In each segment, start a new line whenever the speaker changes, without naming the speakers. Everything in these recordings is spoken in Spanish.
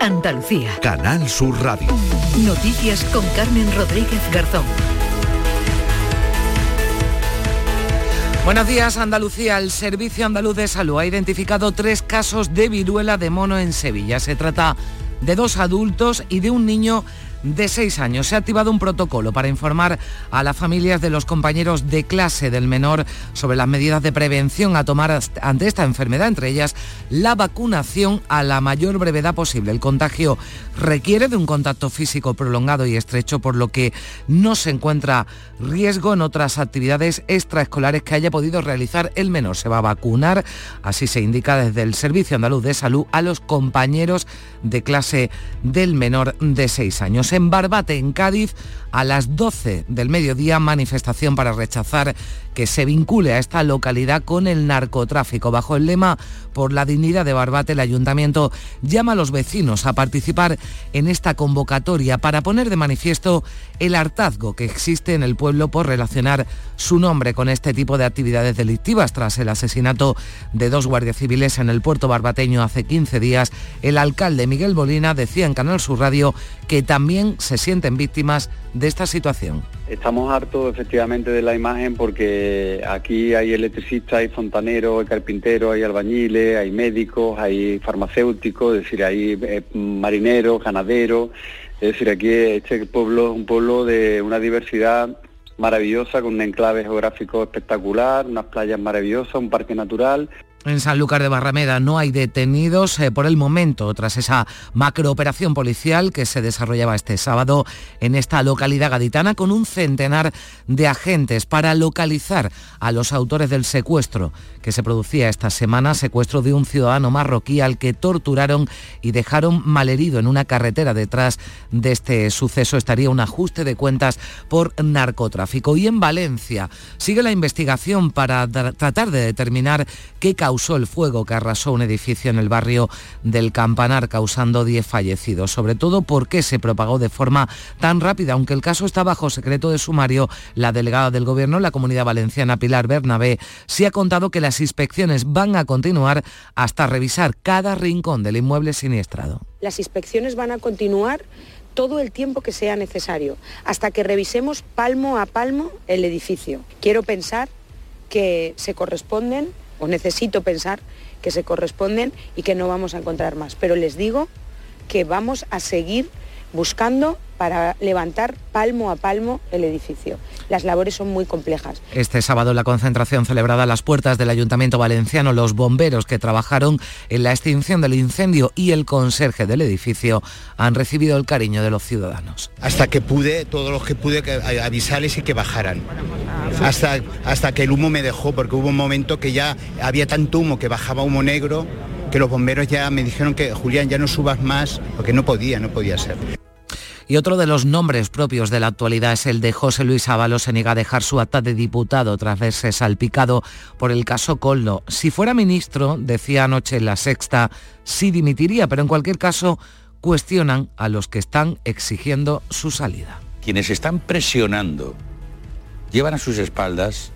Andalucía.
Canal Sur Radio.
Noticias con Carmen Rodríguez Garzón.
Buenos días, Andalucía. El Servicio Andaluz de Salud ha identificado tres casos de viruela de mono en Sevilla. Se trata de dos adultos y de un niño de seis años. Se ha activado un protocolo para informar a las familias de los compañeros de clase del menor sobre las medidas de prevención a tomar ante esta enfermedad, entre ellas la vacunación a la mayor brevedad posible. El contagio requiere de un contacto físico prolongado y estrecho, por lo que no se encuentra riesgo en otras actividades extraescolares que haya podido realizar el menor. Se va a vacunar, así se indica desde el Servicio Andaluz de Salud, a los compañeros de clase del menor de seis años en Barbate, en Cádiz, a las 12 del mediodía, manifestación para rechazar que se vincule a esta localidad con el narcotráfico. Bajo el lema Por la dignidad de Barbate, el ayuntamiento llama a los vecinos a participar en esta convocatoria para poner de manifiesto el hartazgo que existe en el pueblo por relacionar su nombre con este tipo de actividades delictivas. Tras el asesinato de dos guardias civiles en el puerto barbateño hace 15 días, el alcalde Miguel Bolina decía en Canal Sur Radio que también se sienten víctimas de esta situación.
Estamos hartos efectivamente de la imagen porque aquí hay electricistas, hay fontaneros, hay carpinteros, hay albañiles, hay médicos, hay farmacéuticos, es decir, hay eh, marineros, ganaderos. Es decir, aquí este pueblo es un pueblo de una diversidad maravillosa, con un enclave geográfico espectacular, unas playas maravillosas, un parque natural
en Sanlúcar de Barrameda no hay detenidos eh, por el momento tras esa macrooperación policial que se desarrollaba este sábado en esta localidad gaditana con un centenar de agentes para localizar a los autores del secuestro que se producía esta semana, secuestro de un ciudadano marroquí al que torturaron y dejaron malherido en una carretera detrás de este suceso. Estaría un ajuste de cuentas por narcotráfico. Y en Valencia sigue la investigación para tratar de determinar qué causó el fuego que arrasó un edificio en el barrio del Campanar, causando 10 fallecidos. Sobre todo por qué se propagó de forma tan rápida. Aunque el caso está bajo secreto de sumario, la delegada del Gobierno la Comunidad Valenciana, Pilar Bernabé, sí ha contado que las inspecciones van a continuar hasta revisar cada rincón del inmueble siniestrado.
Las inspecciones van a continuar todo el tiempo que sea necesario, hasta que revisemos palmo a palmo el edificio. Quiero pensar que se corresponden o necesito pensar que se corresponden y que no vamos a encontrar más. Pero les digo que vamos a seguir buscando para levantar palmo a palmo el edificio. Las labores son muy complejas.
Este sábado la concentración celebrada a las puertas del Ayuntamiento Valenciano, los bomberos que trabajaron en la extinción del incendio y el conserje del edificio han recibido el cariño de los ciudadanos.
Hasta que pude, todos los que pude avisarles y que bajaran. Hasta, hasta que el humo me dejó, porque hubo un momento que ya había tanto humo que bajaba humo negro que los bomberos ya me dijeron que Julián ya no subas más porque no podía, no podía ser.
Y otro de los nombres propios de la actualidad es el de José Luis Ábalos. Se niega a dejar su acta de diputado tras verse salpicado por el caso Coldo. Si fuera ministro, decía anoche en la sexta, sí dimitiría, pero en cualquier caso cuestionan a los que están exigiendo su salida.
Quienes están presionando llevan a sus espaldas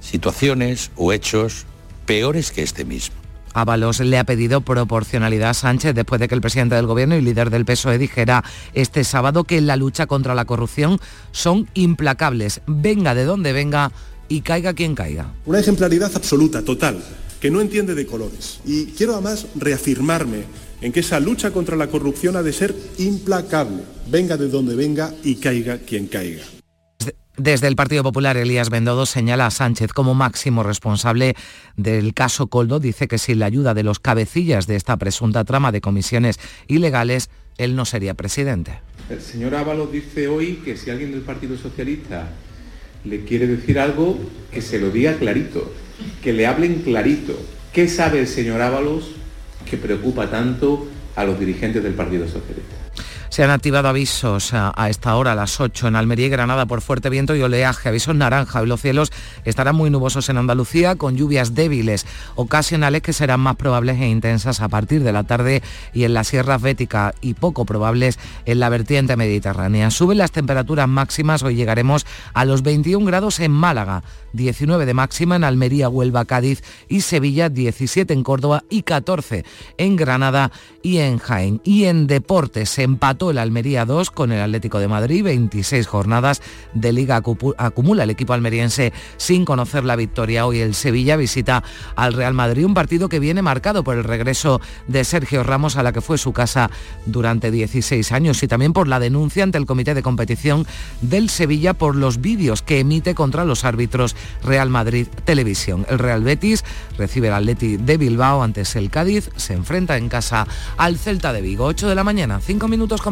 situaciones o hechos peores que este mismo.
Ábalos le ha pedido proporcionalidad a Sánchez después de que el presidente del gobierno y líder del PSOE dijera este sábado que la lucha contra la corrupción son implacables, venga de donde venga y caiga quien caiga.
Una ejemplaridad absoluta, total, que no entiende de colores. Y quiero además reafirmarme en que esa lucha contra la corrupción ha de ser implacable, venga de donde venga y caiga quien caiga.
Desde el Partido Popular, Elías Bendodo señala a Sánchez como máximo responsable del caso Coldo. Dice que sin la ayuda de los cabecillas de esta presunta trama de comisiones ilegales, él no sería presidente.
El señor Ábalos dice hoy que si alguien del Partido Socialista le quiere decir algo, que se lo diga clarito, que le hablen clarito. ¿Qué sabe el señor Ábalos que preocupa tanto a los dirigentes del Partido Socialista?
Se han activado avisos a, esta hora, a las 8, en Almería y Granada por fuerte viento y oleaje. Avisos naranja. y los cielos estarán muy nubosos en Andalucía con lluvias débiles, ocasionales que serán más probables e intensas a partir de la tarde y en las sierras béticas y poco probables en la vertiente mediterránea. Suben las temperaturas máximas. Hoy llegaremos a los 21 grados en Málaga, 19 de máxima en Almería, Huelva, Cádiz y Sevilla, 17 en Córdoba y 14 en Granada y en Jaén. Y en deportes se el Almería 2 con el Atlético de Madrid, 26 jornadas de liga acumula el equipo almeriense sin conocer la victoria. Hoy el Sevilla visita al Real Madrid, un partido que viene marcado por el regreso de Sergio Ramos a la que fue su casa durante 16 años y también por la denuncia ante el Comité de Competición del Sevilla por los vídeos que emite contra los árbitros Real Madrid Televisión. El Real Betis recibe el Atleti de Bilbao, antes el Cádiz se enfrenta en casa al Celta de Vigo. 8 de la mañana, 5 minutos con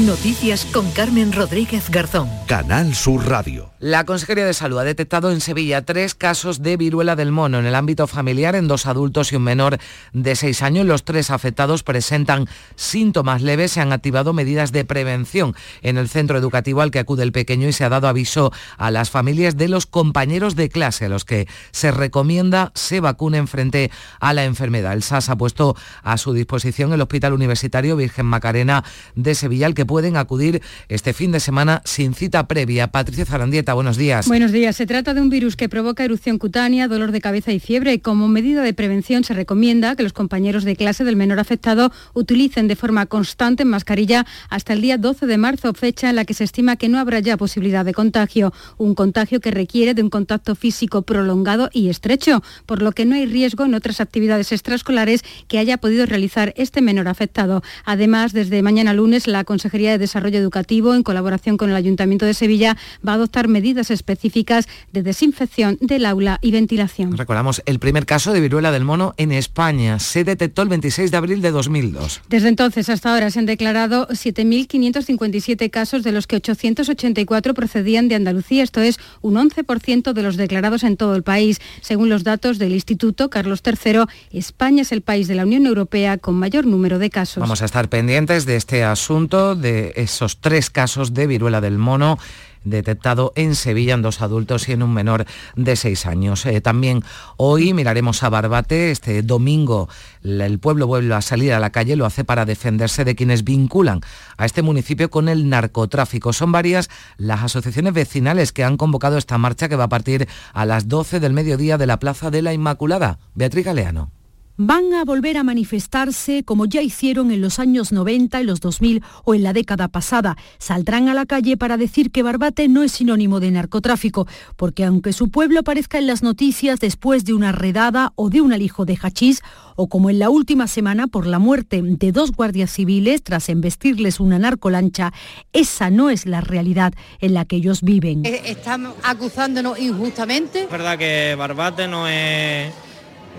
Noticias con Carmen Rodríguez Garzón.
Canal Sur Radio.
La Consejería de Salud ha detectado en Sevilla tres casos de viruela del mono en el ámbito familiar en dos adultos y un menor de seis años. Los tres afectados presentan síntomas leves. Se han activado medidas de prevención en el centro educativo al que acude el pequeño y se ha dado aviso a las familias de los compañeros de clase a los que se recomienda se vacunen frente a la enfermedad. El SAS ha puesto a su disposición el Hospital Universitario Virgen Macarena de Sevilla al que pueden acudir este fin de semana sin cita previa. Patricia Zarandieta buenos días.
Buenos días. Se trata de un virus que provoca erupción cutánea, dolor de cabeza y fiebre. Como medida de prevención se recomienda que los compañeros de clase del menor afectado utilicen de forma constante mascarilla hasta el día 12 de marzo, fecha en la que se estima que no habrá ya posibilidad de contagio. Un contagio que requiere de un contacto físico prolongado y estrecho, por lo que no hay riesgo en otras actividades extraescolares que haya podido realizar este menor afectado. Además, desde mañana lunes, la Consejería de Desarrollo Educativo, en colaboración con el Ayuntamiento de Sevilla, va a adoptar medidas medidas específicas de desinfección del aula y ventilación.
Recordamos el primer caso de viruela del mono en España. Se detectó el 26 de abril de 2002.
Desde entonces hasta ahora se han declarado 7.557 casos, de los que 884 procedían de Andalucía. Esto es un 11% de los declarados en todo el país. Según los datos del Instituto Carlos III, España es el país de la Unión Europea con mayor número de casos.
Vamos a estar pendientes de este asunto, de esos tres casos de viruela del mono detectado en Sevilla en dos adultos y en un menor de seis años. Eh, también hoy miraremos a Barbate. Este domingo el pueblo vuelve a salir a la calle, lo hace para defenderse de quienes vinculan a este municipio con el narcotráfico. Son varias las asociaciones vecinales que han convocado esta marcha que va a partir a las 12 del mediodía de la Plaza de la Inmaculada. Beatriz Galeano
van a volver a manifestarse como ya hicieron en los años 90, en los 2000 o en la década pasada. Saldrán a la calle para decir que Barbate no es sinónimo de narcotráfico, porque aunque su pueblo aparezca en las noticias después de una redada o de un alijo de hachís, o como en la última semana por la muerte de dos guardias civiles tras embestirles una narcolancha, esa no es la realidad en la que ellos viven.
Eh, están acusándonos injustamente.
Es verdad que Barbate no es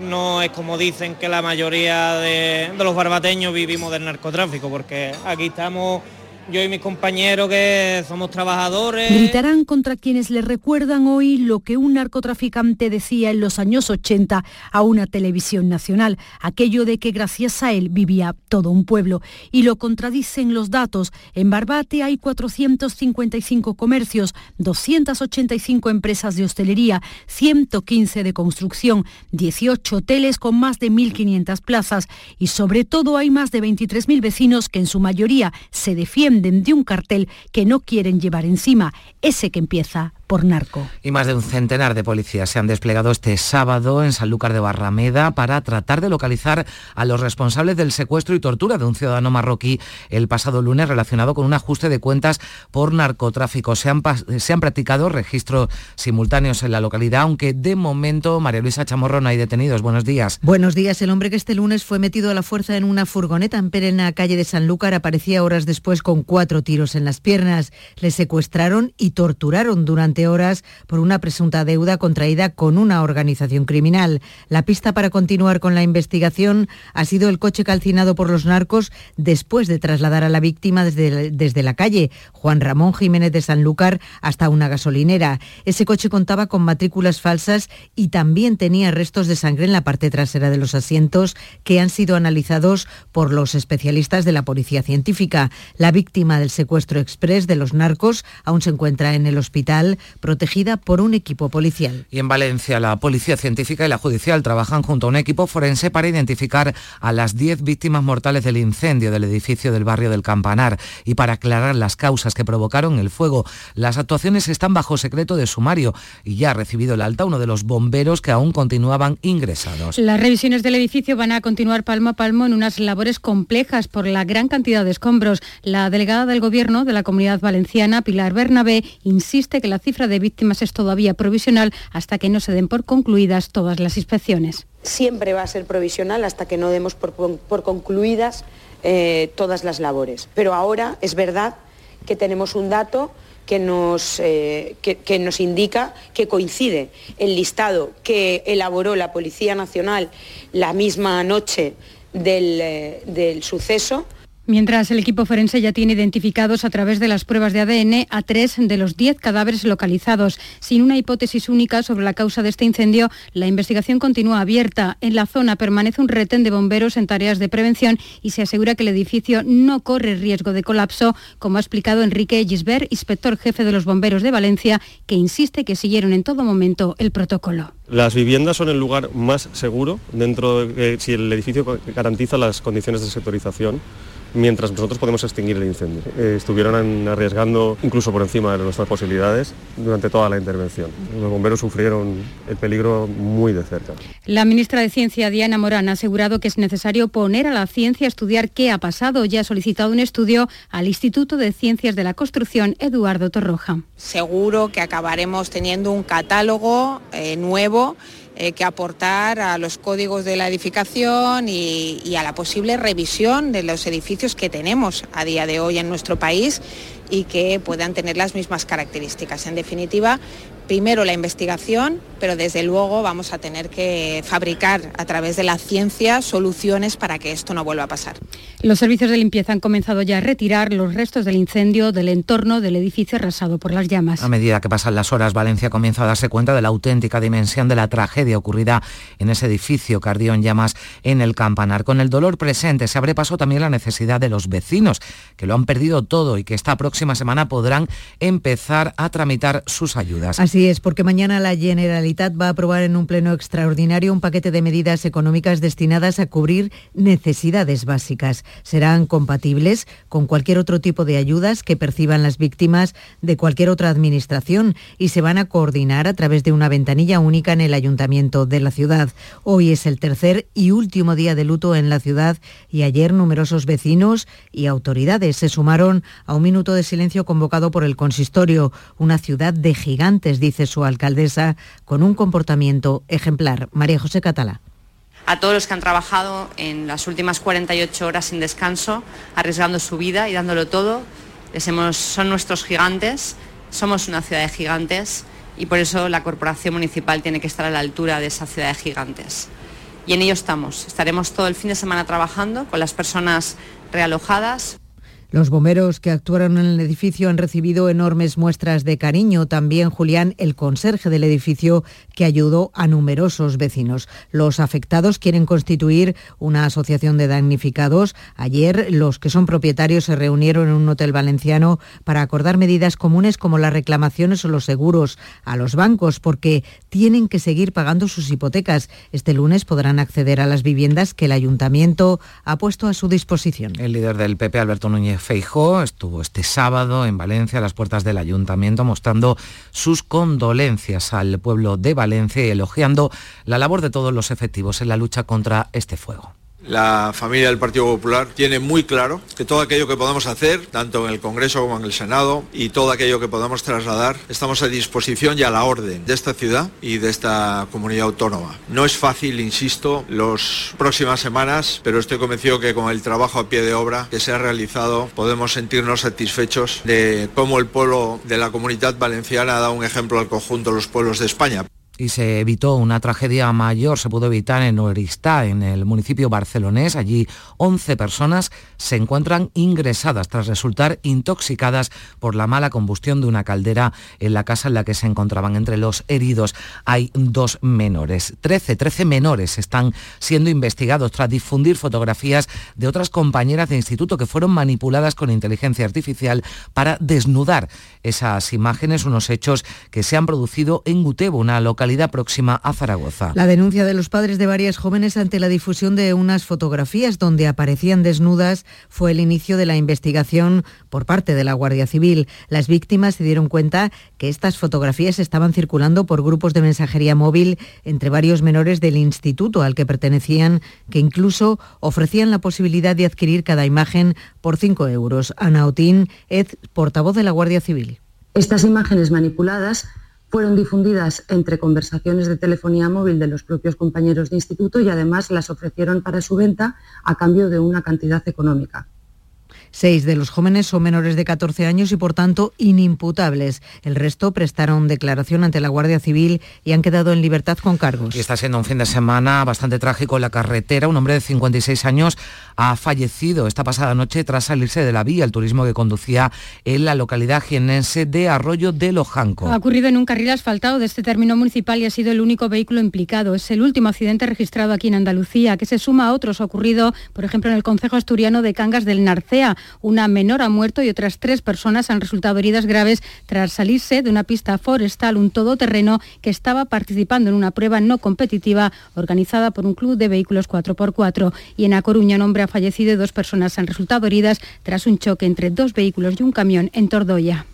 no es como dicen que la mayoría de, los barbateños vivimos del narcotráfico, porque aquí estamos yo y mis compañeros que somos trabajadores.
Gritarán contra quienes les recuerdan hoy lo que un narcotraficante decía en los años 80 a una televisión nacional, aquello de que gracias a él vivía todo un pueblo. Y lo contradicen los datos. En Barbate hay 455 comercios, 285 empresas de hostelería, 115 de construcción, 18 hoteles con más de 1.500 plazas y sobre todo hay más de 23.000 vecinos que en su mayoría se defienden de un cartel que no quieren llevar encima, ese que empieza por narco.
Y más de un centenar de policías se han desplegado este sábado en Sanlúcar de Barrameda para tratar de localizar a los responsables del secuestro y tortura de un ciudadano marroquí el pasado lunes relacionado con un ajuste de cuentas por narcotráfico. Se han, se han practicado registros simultáneos en la localidad, aunque de momento, María Luisa Chamorro, no hay detenidos. Buenos días.
Buenos días. El hombre que este lunes fue metido a la fuerza en una furgoneta en perena calle de Sanlúcar aparecía horas después con
cuatro tiros en las piernas. Le secuestraron y torturaron durante horas por una presunta deuda contraída con una organización criminal. La pista para continuar con la investigación ha sido el coche calcinado por los narcos después de trasladar a la víctima desde, desde la calle Juan Ramón Jiménez de Sanlúcar hasta una gasolinera. Ese coche contaba con matrículas falsas y también tenía restos de sangre en la parte trasera de los asientos que han sido analizados por los especialistas de la Policía Científica. La víctima del secuestro express de los narcos aún se encuentra en el hospital protegida por un equipo policial.
Y en Valencia, la Policía Científica y la Judicial trabajan junto a un equipo forense para identificar a las 10 víctimas mortales del incendio del edificio del barrio del Campanar y para aclarar las causas que provocaron el fuego. Las actuaciones están bajo secreto de sumario y ya ha recibido el alta uno de los bomberos que aún continuaban ingresados.
Las revisiones del edificio van a continuar palmo a palmo en unas labores complejas por la gran cantidad de escombros. La delegada del Gobierno de la Comunidad Valenciana, Pilar Bernabé, insiste que la cifra de víctimas es todavía provisional hasta que no se den por concluidas todas las inspecciones.
Siempre va a ser provisional hasta que no demos por, por concluidas eh, todas las labores. Pero ahora es verdad que tenemos un dato que nos, eh, que nos, indica que coincide el listado que elaboró la Policía Nacional la misma noche del, eh, del suceso
Mientras el equipo forense ya tiene identificados a través de las pruebas de ADN a tres de los diez cadáveres localizados. Sin una hipótesis única sobre la causa de este incendio, la investigación continúa abierta. En la zona permanece un retén de bomberos en tareas de prevención y se asegura que el edificio no corre riesgo de colapso, como ha explicado Enrique Gisbert, inspector jefe de los bomberos de Valencia, que insiste que siguieron en todo momento el protocolo.
Las viviendas son el lugar más seguro dentro de si el edificio garantiza las condiciones de sectorización mientras nosotros podemos extinguir el incendio. Eh, estuvieron arriesgando incluso por encima de nuestras posibilidades durante toda la intervención. Los bomberos sufrieron el peligro muy de cerca.
La ministra de Ciencia, Diana Morán, ha asegurado que es necesario poner a la ciencia a estudiar qué ha pasado. Ya ha solicitado un estudio al Instituto de Ciencias de la Construcción, Eduardo Torroja.
Seguro que acabaremos teniendo un catálogo eh, nuevo eh, que aportar a los códigos de la edificación y, y a la posible revisión de los edificios que tenemos a día de hoy en nuestro país y que puedan tener las mismas características. En definitiva, primero la investigación, pero desde luego vamos a tener que fabricar a través de la ciencia soluciones para que esto no vuelva a pasar.
Los servicios de limpieza han comenzado ya a retirar los restos del incendio del entorno del edificio arrasado por las llamas.
A medida que pasan las horas, Valencia comienza a darse cuenta de la auténtica dimensión de la tragedia ocurrida en ese edificio que ardió en llamas en el campanar. Con el dolor presente se abre paso también la necesidad de los vecinos, que lo han perdido todo y que esta próxima semana podrán empezar a tramitar sus ayudas.
Así es, porque mañana la Generalitat va a aprobar en un pleno extraordinario un paquete de medidas económicas destinadas a cubrir necesidades básicas. Serán compatibles con cualquier otro tipo de ayudas que perciban las víctimas de cualquier otra administración y se van a coordinar a través de una ventanilla única en el ayuntamiento de la ciudad. Hoy es el tercer y último día de luto en la ciudad y ayer numerosos vecinos y autoridades se sumaron a un minuto de silencio convocado por el consistorio, una ciudad de gigantes, dice su alcaldesa, con un comportamiento ejemplar. María José Catalá
a todos los que han trabajado en las últimas 48 horas sin descanso, arriesgando su vida y dándolo todo. Les hemos, son nuestros gigantes, somos una ciudad de gigantes y por eso la corporación municipal tiene que estar a la altura de esa ciudad de gigantes. Y en ello estamos. Estaremos todo el fin de semana trabajando con las personas realojadas.
Los bomberos que actuaron en el edificio han recibido enormes muestras de cariño. También Julián, el conserje del edificio, que ayudó a numerosos vecinos. Los afectados quieren constituir una asociación de damnificados. Ayer los que son propietarios se reunieron en un hotel valenciano para acordar medidas comunes como las reclamaciones o los seguros a los bancos, porque tienen que seguir pagando sus hipotecas. Este lunes podrán acceder a las viviendas que el ayuntamiento ha puesto a su disposición.
El líder del PP, Alberto Núñez Feijó estuvo este sábado en Valencia a las puertas del ayuntamiento mostrando sus condolencias al pueblo de Valencia y elogiando la labor de todos los efectivos en la lucha contra este fuego.
La familia del Partido Popular tiene muy claro que todo aquello que podamos hacer, tanto en el Congreso como en el Senado, y todo aquello que podamos trasladar, estamos a disposición y a la orden de esta ciudad y de esta comunidad autónoma. No es fácil, insisto, las próximas semanas, pero estoy convencido que con el trabajo a pie de obra que se ha realizado podemos sentirnos satisfechos de cómo el pueblo de la comunidad valenciana ha dado un ejemplo al conjunto de los pueblos de España
y se evitó una tragedia mayor, se pudo evitar en Oristá, en el municipio barcelonés. Allí 11 personas se encuentran ingresadas tras resultar intoxicadas por la mala combustión de una caldera en la casa en la que se encontraban. Entre los heridos hay dos menores. 13, 13 menores están siendo investigados tras difundir fotografías de otras compañeras de instituto que fueron manipuladas con inteligencia artificial para desnudar esas imágenes, unos hechos que se han producido en Gutebo, una localidad próxima a Zaragoza.
La denuncia de los padres de varias jóvenes ante la difusión de unas fotografías donde aparecían desnudas fue el inicio de la investigación por parte de la Guardia Civil. Las víctimas se dieron cuenta que estas fotografías estaban circulando por grupos de mensajería móvil entre varios menores del instituto al que pertenecían, que incluso ofrecían la posibilidad de adquirir cada imagen por 5 euros. Ana Otín, es portavoz de la Guardia Civil.
Estas imágenes manipuladas fueron difundidas entre conversaciones de telefonía móvil de los propios compañeros de instituto y además las ofrecieron para su venta a cambio de una cantidad económica.
Seis de los jóvenes son menores de 14 años y por tanto inimputables. El resto prestaron declaración ante la Guardia Civil y han quedado en libertad con cargos.
Y está siendo un fin de semana bastante trágico en la carretera. Un hombre de 56 años ha fallecido esta pasada noche tras salirse de la vía el turismo que conducía en la localidad jienense de Arroyo de Lojanco.
Ha ocurrido en un carril asfaltado de este término municipal y ha sido el único vehículo implicado. Es el último accidente registrado aquí en Andalucía, que se suma a otros ocurrido, por ejemplo, en el concejo asturiano de Cangas del Narcea. Una menor ha muerto y otras tres personas han resultado heridas graves tras salirse de una pista forestal, un todoterreno que estaba participando en una prueba no competitiva organizada por un club de vehículos 4x4. Y en A Coruña, un hombre ha fallecido y dos personas han resultado heridas tras un choque entre dos vehículos y un camión en Tordoya.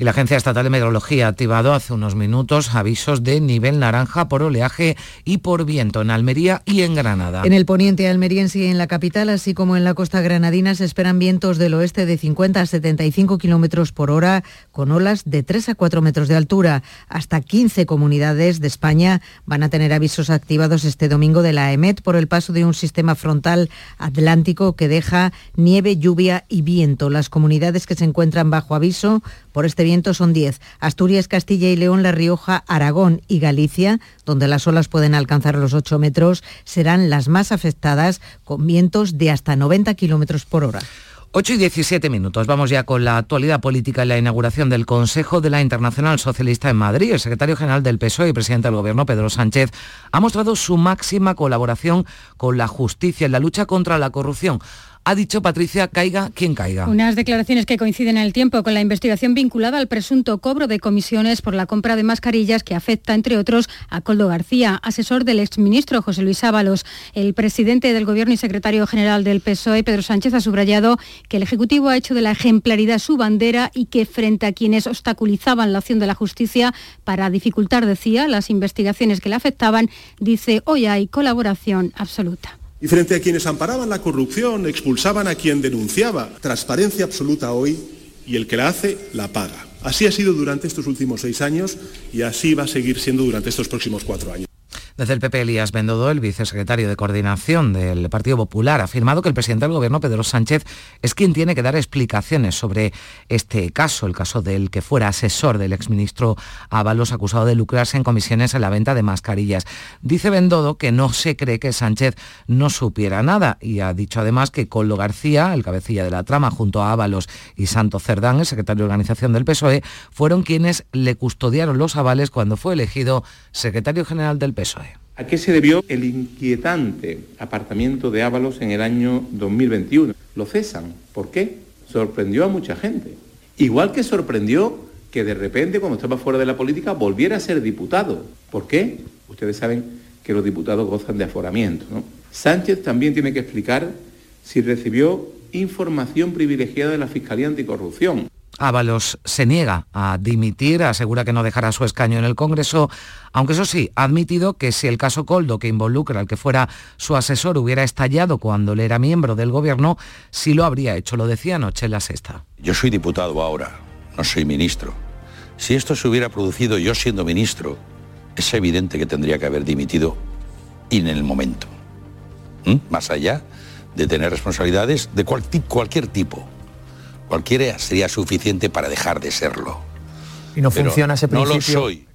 Y la Agencia Estatal de Meteorología ha activado hace unos minutos avisos de nivel naranja por oleaje y por viento en Almería y en Granada.
En el poniente almeriense y en la capital, así como en la costa granadina, se esperan vientos del oeste de 50 a 75 kilómetros por hora, con olas de 3 a 4 metros de altura. Hasta 15 comunidades de España van a tener avisos activados este domingo de la EMET por el paso de un sistema frontal atlántico que deja nieve, lluvia y viento. Las comunidades que se encuentran bajo aviso por este vientos son 10. Asturias, Castilla y León, La Rioja, Aragón y Galicia, donde las olas pueden alcanzar los 8 metros, serán las más afectadas con vientos de hasta 90 kilómetros por hora.
8 y 17 minutos. Vamos ya con la actualidad política y la inauguración del Consejo de la Internacional Socialista en Madrid. El secretario general del PSOE y presidente del Gobierno, Pedro Sánchez, ha mostrado su máxima colaboración con la justicia en la lucha contra la corrupción ha dicho Patricia, caiga quien caiga.
Unas declaraciones que coinciden en el tiempo con la investigación vinculada al presunto cobro de comisiones por la compra de mascarillas que afecta, entre otros, a Coldo García, asesor del exministro José Luis Ábalos. El presidente del Gobierno y secretario general del PSOE, Pedro Sánchez, ha subrayado que el Ejecutivo ha hecho de la ejemplaridad su bandera y que frente a quienes obstaculizaban la acción de la justicia para dificultar, decía, las investigaciones que le afectaban, dice hoy hay colaboración absoluta.
Y frente a quienes amparaban la corrupción, expulsaban a quien denunciaba. Transparencia absoluta hoy y el que la hace la paga. Así ha sido durante estos últimos seis años y así va a seguir siendo durante estos próximos cuatro años.
Desde el PP, Elías Bendodo, el vicesecretario de Coordinación del Partido Popular, ha afirmado que el presidente del Gobierno, Pedro Sánchez, es quien tiene que dar explicaciones sobre este caso, el caso del que fuera asesor del exministro Ábalos, acusado de lucrarse en comisiones en la venta de mascarillas. Dice Bendodo que no se cree que Sánchez no supiera nada y ha dicho además que Coldo García, el cabecilla de la trama, junto a Ábalos y Santo Cerdán, el secretario de Organización del PSOE, fueron quienes le custodiaron los avales cuando fue elegido secretario general del PSOE.
¿A qué se debió el inquietante apartamiento de Ábalos en el año 2021? Lo cesan. ¿Por qué? Sorprendió a mucha gente. Igual que sorprendió que de repente, cuando estaba fuera de la política, volviera a ser diputado. ¿Por qué? Ustedes saben que los diputados gozan de aforamiento. Sánchez también tiene que explicar si recibió información privilegiada de la Fiscalía Anticorrupción.
Ábalos se niega a dimitir, asegura que no dejará su escaño en el Congreso, aunque eso sí, ha admitido que si el caso Coldo, que involucra al que fuera su asesor, hubiera estallado cuando él era miembro del Gobierno, sí lo habría hecho, lo decía anoche la sexta.
Yo soy diputado ahora, no soy ministro. Si esto se hubiera producido yo siendo ministro, es evidente que tendría que haber dimitido en el momento. ¿Mm? Más allá de tener responsabilidades de cualquier tipo Cualquiera sería suficiente para dejar de serlo.
Y no funciona ese principio.
No lo soy.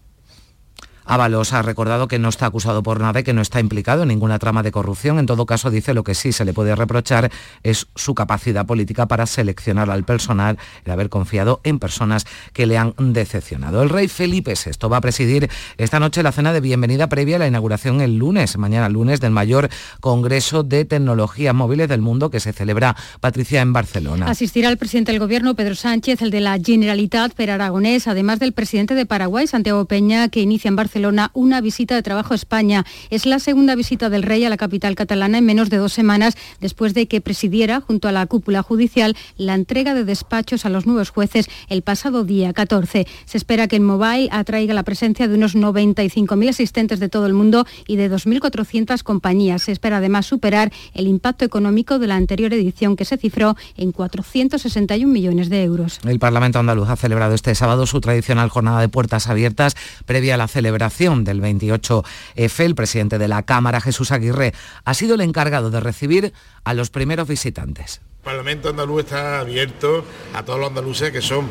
Ábalos ha recordado que no está acusado por nada y que no está implicado en ninguna trama de corrupción. En todo caso, dice lo que sí se le puede reprochar es su capacidad política para seleccionar al personal, el haber confiado en personas que le han decepcionado. El rey Felipe VI va a presidir esta noche la cena de bienvenida previa a la inauguración el lunes, mañana lunes, del mayor Congreso de Tecnologías Móviles del Mundo que se celebra, Patricia, en Barcelona.
Asistirá el presidente del Gobierno, Pedro Sánchez, el de la Generalitat, Per Aragonés, además del presidente de Paraguay, Santiago Peña, que inicia en Barcelona una visita de trabajo a España. Es la segunda visita del rey a la capital catalana en menos de dos semanas después de que presidiera, junto a la cúpula judicial, la entrega de despachos a los nuevos jueces el pasado día 14. Se espera que el Mobile atraiga la presencia de unos 95.000 asistentes de todo el mundo y de 2.400 compañías. Se espera además superar el impacto económico de la anterior edición que se cifró en 461 millones de euros.
El Parlamento andaluz ha celebrado este sábado su tradicional jornada de puertas abiertas previa a la celebración del 28F, el presidente de la Cámara, Jesús Aguirre, ha sido el encargado de recibir a los primeros visitantes.
El Parlamento andaluz está abierto a todos los andaluces que son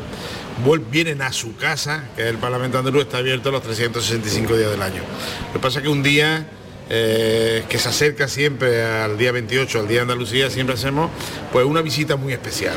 vienen a su casa, que el Parlamento andaluz está abierto los 365 días del año. Lo que pasa es que un día eh, que se acerca siempre al día 28, al día de Andalucía, siempre hacemos pues una visita muy especial.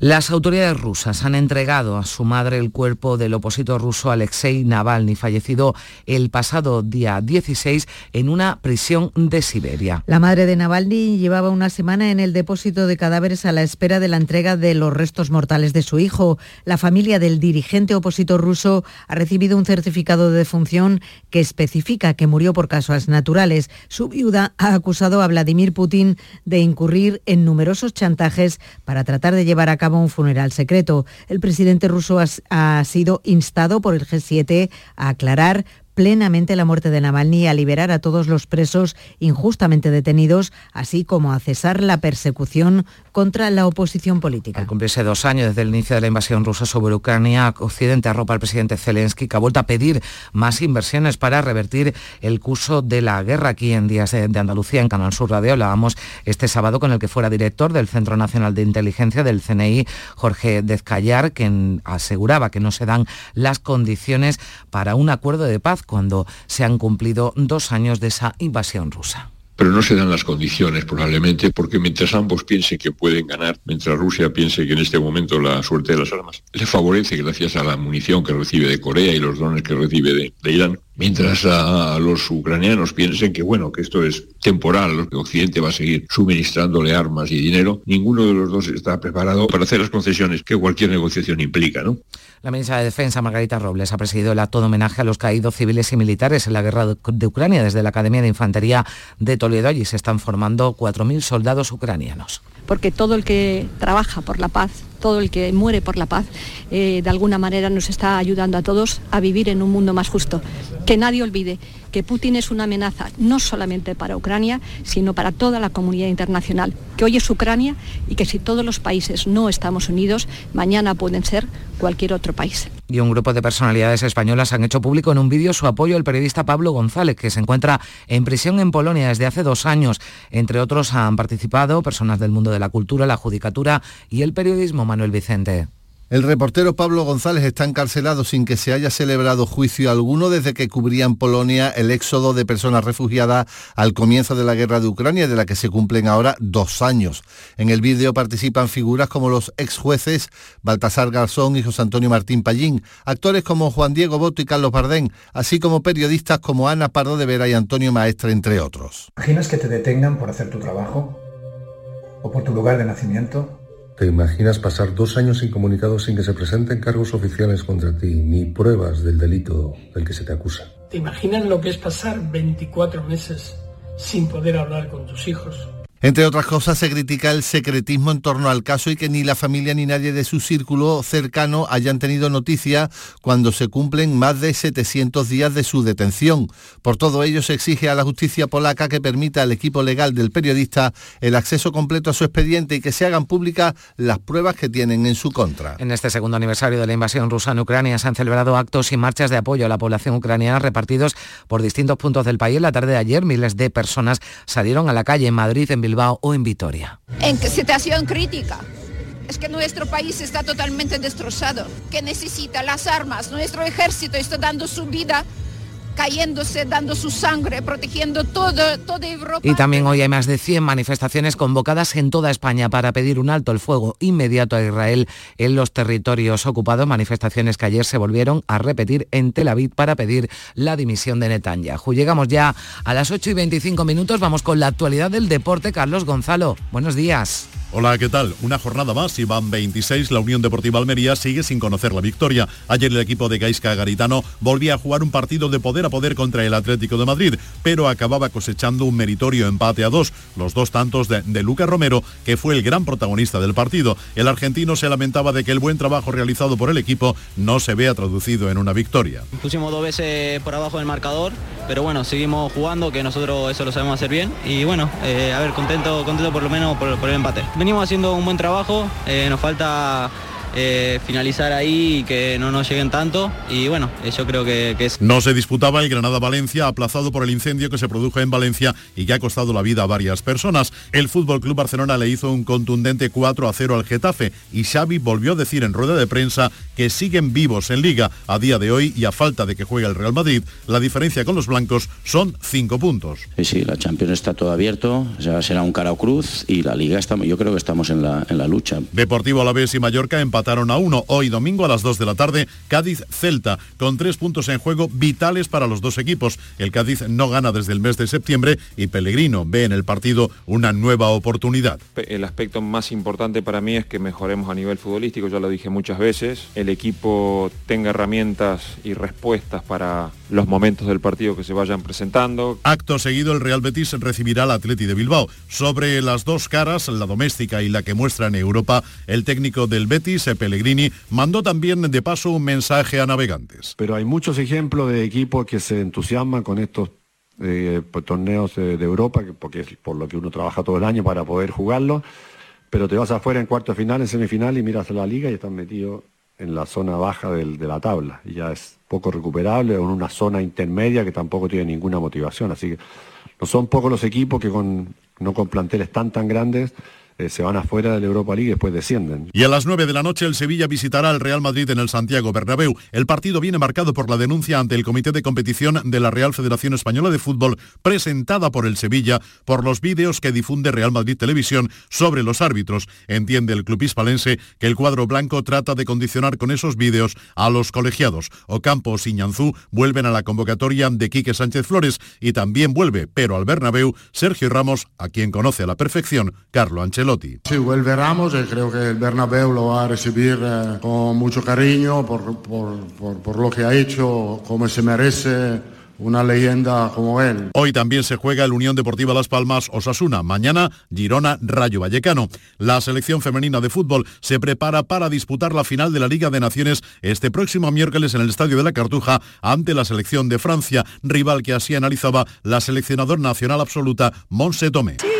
Las autoridades rusas han entregado a su madre el cuerpo del opositor ruso Alexei Navalny, fallecido el pasado día 16 en una prisión de Siberia.
La madre de Navalny llevaba una semana en el depósito de cadáveres a la espera de la entrega de los restos mortales de su hijo. La familia del dirigente opositor ruso ha recibido un certificado de defunción que especifica que murió por causas naturales. Su viuda ha acusado a Vladimir Putin de incurrir en numerosos chantajes para tratar de llevar a cabo un funeral secreto. El presidente ruso ha, sido instado por el G7 a aclarar plenamente la muerte de Navalny a liberar a todos los presos injustamente detenidos, así como a cesar la persecución contra la oposición política.
Al cumplirse dos años desde el inicio de la invasión rusa sobre Ucrania, Occidente arropa al presidente Zelensky, que ha vuelto a pedir más inversiones para revertir el curso de la guerra aquí en Días de, Andalucía, en Canal Sur Radio. Hablábamos este sábado con el que fuera director del Centro Nacional de Inteligencia del CNI, Jorge Dezcayar, quien aseguraba que no se dan las condiciones para un acuerdo de paz cuando se han cumplido dos años de esa invasión rusa
pero no se dan las condiciones probablemente porque mientras ambos piensen que pueden ganar, mientras Rusia piense que en este momento la suerte de las armas le favorece gracias a la munición que recibe de Corea y los drones que recibe de, Irán, mientras a, los ucranianos piensen que bueno, que esto es temporal, que Occidente va a seguir suministrándole armas y dinero, ninguno de los dos está preparado para hacer las concesiones que cualquier negociación implica, ¿no?
La ministra de Defensa, Margarita Robles, ha presidido el acto de homenaje a los caídos civiles y militares en la guerra de Ucrania desde la Academia de Infantería de Toledo. Allí se están formando 4.000 soldados ucranianos.
Porque todo el que trabaja por la paz, todo el que muere por la paz, eh, de alguna manera nos está ayudando a todos a vivir en un mundo más justo. Que nadie olvide que Putin es una amenaza no solamente para Ucrania, sino para toda la comunidad internacional, que hoy es Ucrania y que si todos los países no estamos unidos, mañana pueden ser cualquier otro país.
Y un grupo de personalidades españolas han hecho público en un vídeo su apoyo al periodista Pablo González, que se encuentra en prisión en Polonia desde hace dos años. Entre otros han participado personas del mundo de la cultura, la judicatura y el periodismo Manuel Vicente.
El reportero Pablo González está encarcelado sin que se haya celebrado juicio alguno desde que cubría en Polonia el éxodo de personas refugiadas al comienzo de la guerra de Ucrania, de la que se cumplen ahora dos años. En el vídeo participan figuras como los ex jueces Baltasar Garzón y José Antonio Martín Pallín, actores como Juan Diego Boto y Carlos Bardén, así como periodistas como Ana Pardo de Vera y Antonio Maestre, entre otros.
¿Imaginas que te detengan por hacer tu trabajo? ¿O por tu lugar de nacimiento?
¿Te imaginas pasar dos años incomunicados sin que se presenten cargos oficiales contra ti ni pruebas del delito del que se te acusa?
¿Te imaginas lo que es pasar 24 meses sin poder hablar con tus hijos?
Entre otras cosas, se critica el secretismo en torno al caso y que ni la familia ni nadie de su círculo cercano hayan tenido noticia cuando se cumplen más de 700 días de su detención. Por todo ello, se exige a la justicia polaca que permita al equipo legal del periodista el acceso completo a su expediente y que se hagan públicas las pruebas que tienen en su contra.
En este segundo aniversario de la invasión rusa en Ucrania se han celebrado actos y marchas de apoyo a la población ucraniana repartidos por distintos puntos del país. La tarde de ayer, miles de personas salieron a la calle en Madrid, en En.
En situación crítica. Es que nuestro país está totalmente destrozado, que necesita las armas. Nuestro ejército está dando su vida cayéndose, dando su sangre, protegiendo todo, toda Europa.
Y también hoy hay más de 100 manifestaciones convocadas en toda España para pedir un alto el fuego inmediato a Israel en los territorios ocupados, manifestaciones que ayer se volvieron a repetir en Tel Aviv para pedir la dimisión de Netanyahu. Llegamos ya a las 8 y 25 minutos, vamos con la actualidad del deporte. Carlos Gonzalo, buenos días.
Hola, ¿qué tal? Una jornada más y van 26. La Unión Deportiva Almería sigue sin conocer la victoria. Ayer el equipo de Gaisca Garitano volvía a jugar un partido de poder a poder contra el Atlético de Madrid, pero acababa cosechando un meritorio empate a dos. Los dos tantos de, Lucas Romero, que fue el gran protagonista del partido. El argentino se lamentaba de que el buen trabajo realizado por el equipo no se vea traducido en una victoria.
Pusimos dos veces por abajo del marcador, pero bueno, seguimos jugando, que nosotros eso lo sabemos hacer bien. Y bueno, eh, a ver, contento, contento por lo menos por el empate venimos haciendo un buen trabajo, eh, nos falta eh, finalizar ahí y que no nos lleguen tanto y bueno, eh, yo creo que, que, es...
No se disputaba el Granada-Valencia aplazado por el incendio que se produjo en Valencia y que ha costado la vida a varias personas. El Fútbol Club Barcelona le hizo un contundente 4 a 0 al Getafe y Xavi volvió a decir en rueda de prensa que siguen vivos en Liga a día de hoy y a falta de que juegue el Real Madrid, la diferencia con los blancos son 5 puntos.
Sí, sí, la Champions está todo abierto, ya será un cara o cruz y la Liga estamos, yo creo que estamos en la, en la lucha.
Deportivo Alavés y Mallorca empataron a uno. Hoy domingo a las 2 de la tarde, Cádiz-Celta, con tres puntos en juego vitales para los dos equipos. El Cádiz no gana desde el mes de septiembre y Pellegrino ve en el partido una nueva oportunidad.
El aspecto más importante para mí es que mejoremos a nivel futbolístico, ya lo dije muchas veces, el equipo tenga herramientas y respuestas para los momentos del partido que se vayan presentando.
Acto seguido, el Real Betis recibirá al Atleti de Bilbao. Sobre las dos caras, la doméstica y la que muestra en Europa, el técnico del Betis, Pellegrini, mandó también de paso un mensaje a navegantes.
Pero hay muchos ejemplos de equipos que se entusiasman con estos eh, torneos de, de Europa, porque es por lo que uno trabaja todo el año para poder jugarlo, pero te vas afuera en cuarto final, en semifinal y miras a la liga y están metidos en la zona baja del, de la tabla. Y ya es poco recuperable, o en una zona intermedia que tampoco tiene ninguna motivación. Así que no son pocos los equipos que con, no con planteles tan tan grandes eh, se van afuera de la Europa League y después descienden.
Y a las 9 de la noche el Sevilla visitará al Real Madrid en el Santiago Bernabéu. El partido viene marcado por la denuncia ante el Comité de Competición de la Real Federación Española de Fútbol presentada por el Sevilla por los vídeos que difunde Real Madrid Televisión sobre los árbitros. Entiende el club hispalense que el cuadro blanco trata de condicionar con esos vídeos a los colegiados. Ocampos y Ñanzú vuelven a la convocatoria de Quique Sánchez Flores y también vuelve, pero al Bernabéu, Sergio Ramos, a quien conoce a la perfección, Carlo Ancelotti.
Sí, vuelve Ramos y creo que el Bernabéu lo va a recibir eh, con mucho cariño por, por, por, por lo que ha hecho, como se merece una leyenda como él.
Hoy también se juega el Unión Deportiva Las Palmas Osasuna. Mañana Girona Rayo Vallecano. La selección femenina de fútbol se prepara para disputar la final de la Liga de Naciones este próximo miércoles en el Estadio de la Cartuja ante la selección de Francia, rival que así analizaba la seleccionador nacional absoluta Monse Tomé.
Sí,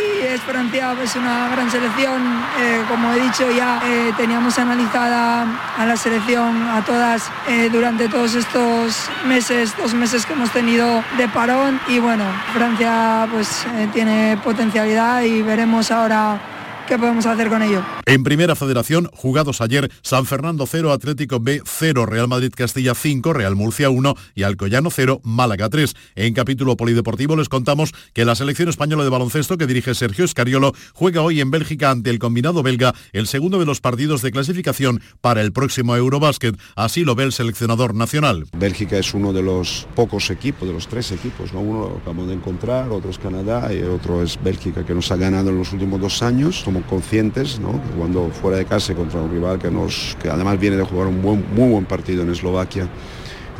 es Francia es una gran selección. Eh, como he dicho ya, eh, teníamos analizada a la selección, a todas, eh, durante todos estos meses, dos meses que hemos tenido de parón. Y bueno, Francia pues tiene potencialidad y veremos ahora qué podemos hacer con ello.
En primera federación, jugados ayer, San Fernando 0, Atlético B 0, Real Madrid Castilla 5, Real Murcia 1 y Alcoyano 0, Málaga 3. En capítulo polideportivo les contamos que la selección española de baloncesto que dirige Sergio Escariolo juega hoy en Bélgica ante el combinado belga el segundo de los partidos de clasificación para el próximo Eurobásquet. Así lo ve el seleccionador nacional.
Bélgica es uno de los pocos equipos, de los tres equipos, ¿no? uno lo acabamos de encontrar, otro es Canadá y otro es Bélgica que nos ha ganado en los últimos dos años. Somos conscientes, ¿no? Que cuando fuera de casa contra un rival que, nos, que además viene de jugar un buen, muy buen partido en Eslovaquia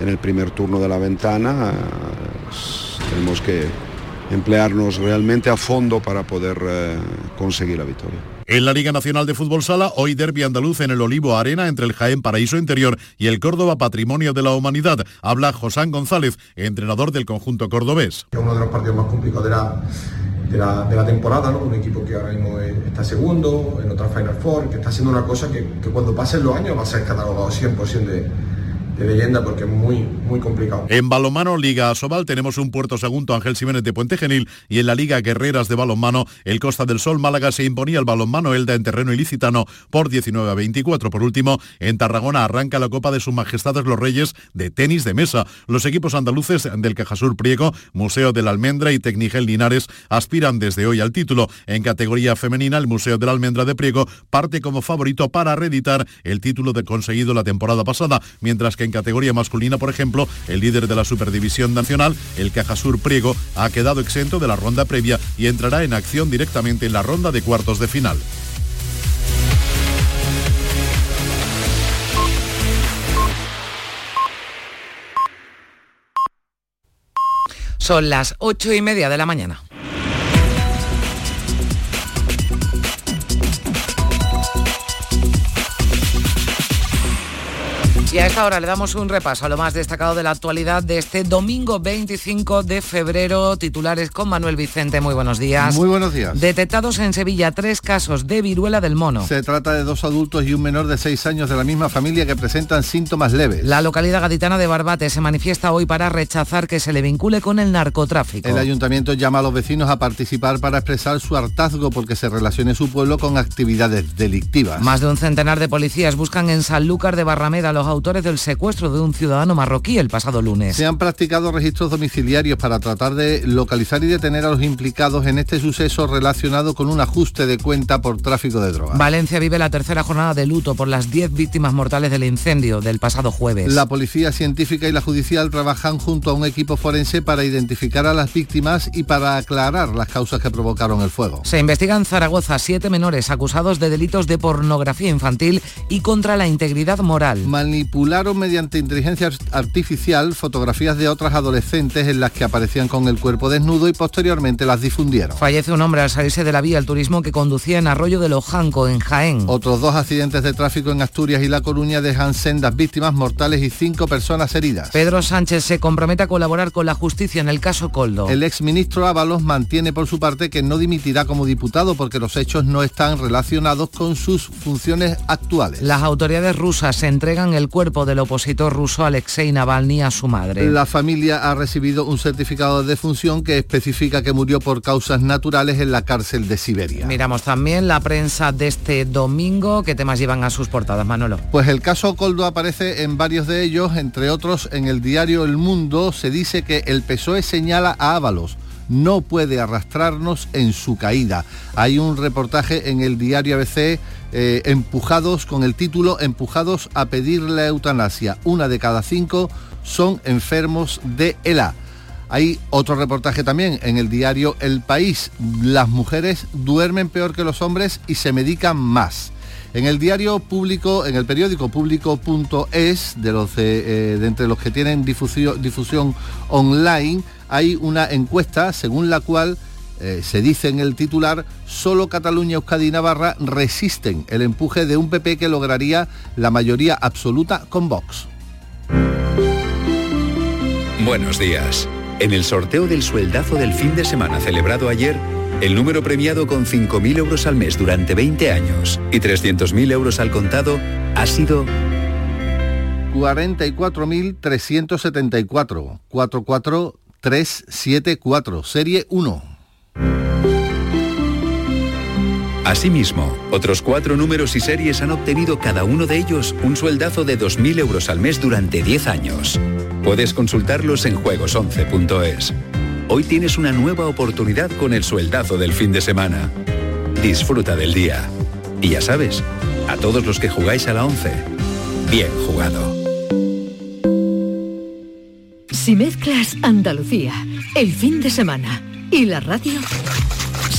en el primer turno de la ventana, tenemos que emplearnos realmente a fondo para poder eh, conseguir la victoria.
En la Liga Nacional de Fútbol Sala, hoy derby andaluz en el Olivo Arena entre el Jaén Paraíso Interior y el Córdoba Patrimonio de la Humanidad. Habla Josán González, entrenador del conjunto cordobés.
Uno de los partidos más complicados de la, de la temporada, ¿no? un equipo que ahora mismo está segundo, en otra Final Four, que está haciendo una cosa que, que cuando pasen los años va a ser catalogado 100% de, de leyenda porque muy, muy complicado.
En balonmano Liga Asobal tenemos un Puerto Segundo Ángel Jiménez de Puente Genil y en la Liga Guerreras de balonmano el Costa del Sol Málaga se imponía el balonmano Elda en terreno ilicitano por 19 a 24. Por último, en Tarragona arranca la Copa de Sus Majestades los Reyes de tenis de mesa. Los equipos andaluces del Cajasur Priego, Museo de la Almendra y Tecnigel Linares aspiran desde hoy al título. En categoría femenina, el Museo de la Almendra de Priego parte como favorito para reeditar el título de conseguido la temporada pasada, mientras que en categoría masculina, por ejemplo, el líder de la Superdivisión Nacional, el Cajasur Priego, ha quedado exento de la ronda previa y entrará en acción directamente en la ronda de cuartos de final.
Son las ocho y media de la mañana. Y a esta hora le damos un repaso a lo más destacado de la actualidad de este domingo 25 de febrero. Titulares con Manuel Vicente. Muy buenos días.
Muy buenos días.
Detectados en Sevilla tres casos de viruela del mono.
Se trata de dos adultos y un menor de seis años de la misma familia que presentan síntomas leves.
La localidad gaditana de Barbate se manifiesta hoy para rechazar que se le vincule con el narcotráfico.
El ayuntamiento llama a los vecinos a participar para expresar su hartazgo porque se relacione su pueblo con actividades delictivas.
Más de un centenar de policías buscan en Sanlúcar de Barrameda los autores del secuestro de un ciudadano marroquí el pasado lunes.
Se han practicado registros domiciliarios para tratar de localizar y detener a los implicados en este suceso relacionado con un ajuste de cuenta por tráfico de drogas.
Valencia vive la tercera jornada de luto por las 10 víctimas mortales del incendio del pasado jueves.
La policía científica y la judicial trabajan junto a un equipo forense para identificar a las víctimas y para aclarar las causas que provocaron el fuego.
Se investiga en Zaragoza siete menores acusados de delitos de pornografía infantil y contra la integridad moral.
Manipularon mediante inteligencia artificial fotografías de otras adolescentes en las que aparecían con el cuerpo desnudo y posteriormente las difundieron.
Fallece un hombre al salirse de la vía al turismo que conducía en Arroyo de Lojanco, en Jaén.
Otros dos accidentes de tráfico en Asturias y La Coruña dejan sendas víctimas mortales y cinco personas heridas.
Pedro Sánchez se compromete a colaborar con la justicia en el caso Coldo.
El exministro Ábalos mantiene por su parte que no dimitirá como diputado porque los hechos no están relacionados con sus funciones actuales.
Las autoridades rusas se entregan el cuerpo del opositor ruso Alexei Navalny a su madre.
La familia ha recibido un certificado de defunción que especifica que murió por causas naturales en la cárcel de Siberia.
Miramos también la prensa de este domingo. ¿Qué temas llevan a sus portadas, Manolo?
Pues el caso Coldo aparece en varios de ellos, entre otros en el diario El Mundo se dice que el PSOE señala a Ábalos no puede arrastrarnos en su caída. Hay un reportaje en el diario ABC eh, empujados con el título Empujados a pedir la eutanasia. Una de cada cinco son enfermos de ELA. Hay otro reportaje también en el diario El País. Las mujeres duermen peor que los hombres y se medican más. En el diario público, en el periódico público.es, de, los, eh, de entre los que tienen difusión, difusión online, hay una encuesta según la cual eh, se dice en el titular, solo Cataluña, Euskadi y Navarra resisten el empuje de un PP que lograría la mayoría absoluta con Vox.
Buenos días. En el sorteo del sueldazo del fin de semana celebrado ayer, el número premiado con 5.000 euros al mes durante 20 años y 300.000 euros al contado ha sido
44.374. 44374, serie 1.
Asimismo, otros cuatro números y series han obtenido cada uno de ellos un sueldazo de 2.000 euros al mes durante 10 años. Puedes consultarlos en juegos11.es. Hoy tienes una nueva oportunidad con el sueldazo del fin de semana. Disfruta del día. Y ya sabes, a todos los que jugáis a la 11, bien jugado.
Si mezclas Andalucía, el fin de semana y la radio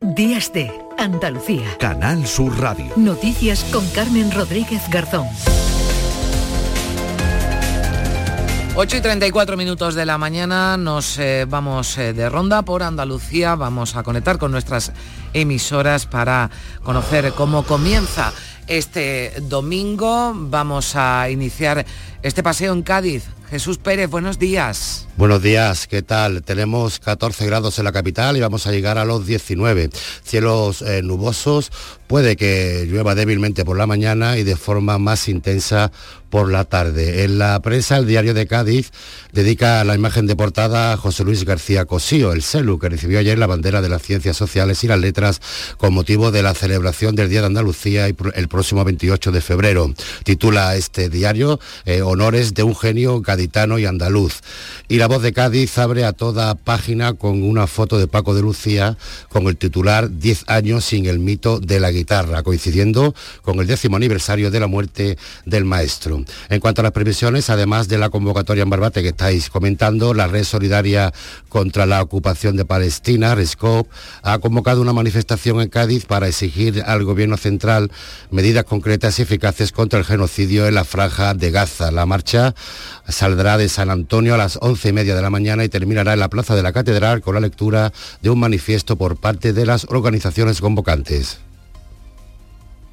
Días de Andalucía.
Canal Sur Radio.
Noticias con Carmen Rodríguez Garzón.
8 y 34 minutos de la mañana nos eh, vamos eh, de ronda por Andalucía, vamos a conectar con nuestras emisoras para conocer cómo comienza este domingo. Vamos a iniciar este paseo en Cádiz. Jesús Pérez, buenos días.
Buenos días, ¿qué tal? Tenemos 14 grados en la capital y vamos a llegar a los 19. Cielos eh, nubosos, puede que llueva débilmente por la mañana y de forma más intensa por la tarde. En la prensa, el diario de Cádiz dedica la imagen de portada a José Luis García Cosío, el CELU, que recibió ayer la bandera de las ciencias sociales y las letras con motivo de la celebración del Día de Andalucía el próximo 28 de febrero. Titula este diario eh, Honores de un genio gaditano y andaluz. Y la voz de Cádiz abre a toda página con una foto de Paco de Lucía con el titular 10 años sin el mito de la guitarra, coincidiendo con el décimo aniversario de la muerte del maestro. En cuanto a las previsiones, además de la convocatoria en Barbate que estáis comentando, la red solidaria contra la ocupación de Palestina, RESCOP, ha convocado una manifestación en Cádiz para exigir al gobierno central medidas concretas y eficaces contra el genocidio en la franja de Gaza. La marcha saldrá de San Antonio a las once y media de la mañana y terminará en la Plaza de la Catedral con la lectura de un manifiesto por parte de las organizaciones convocantes.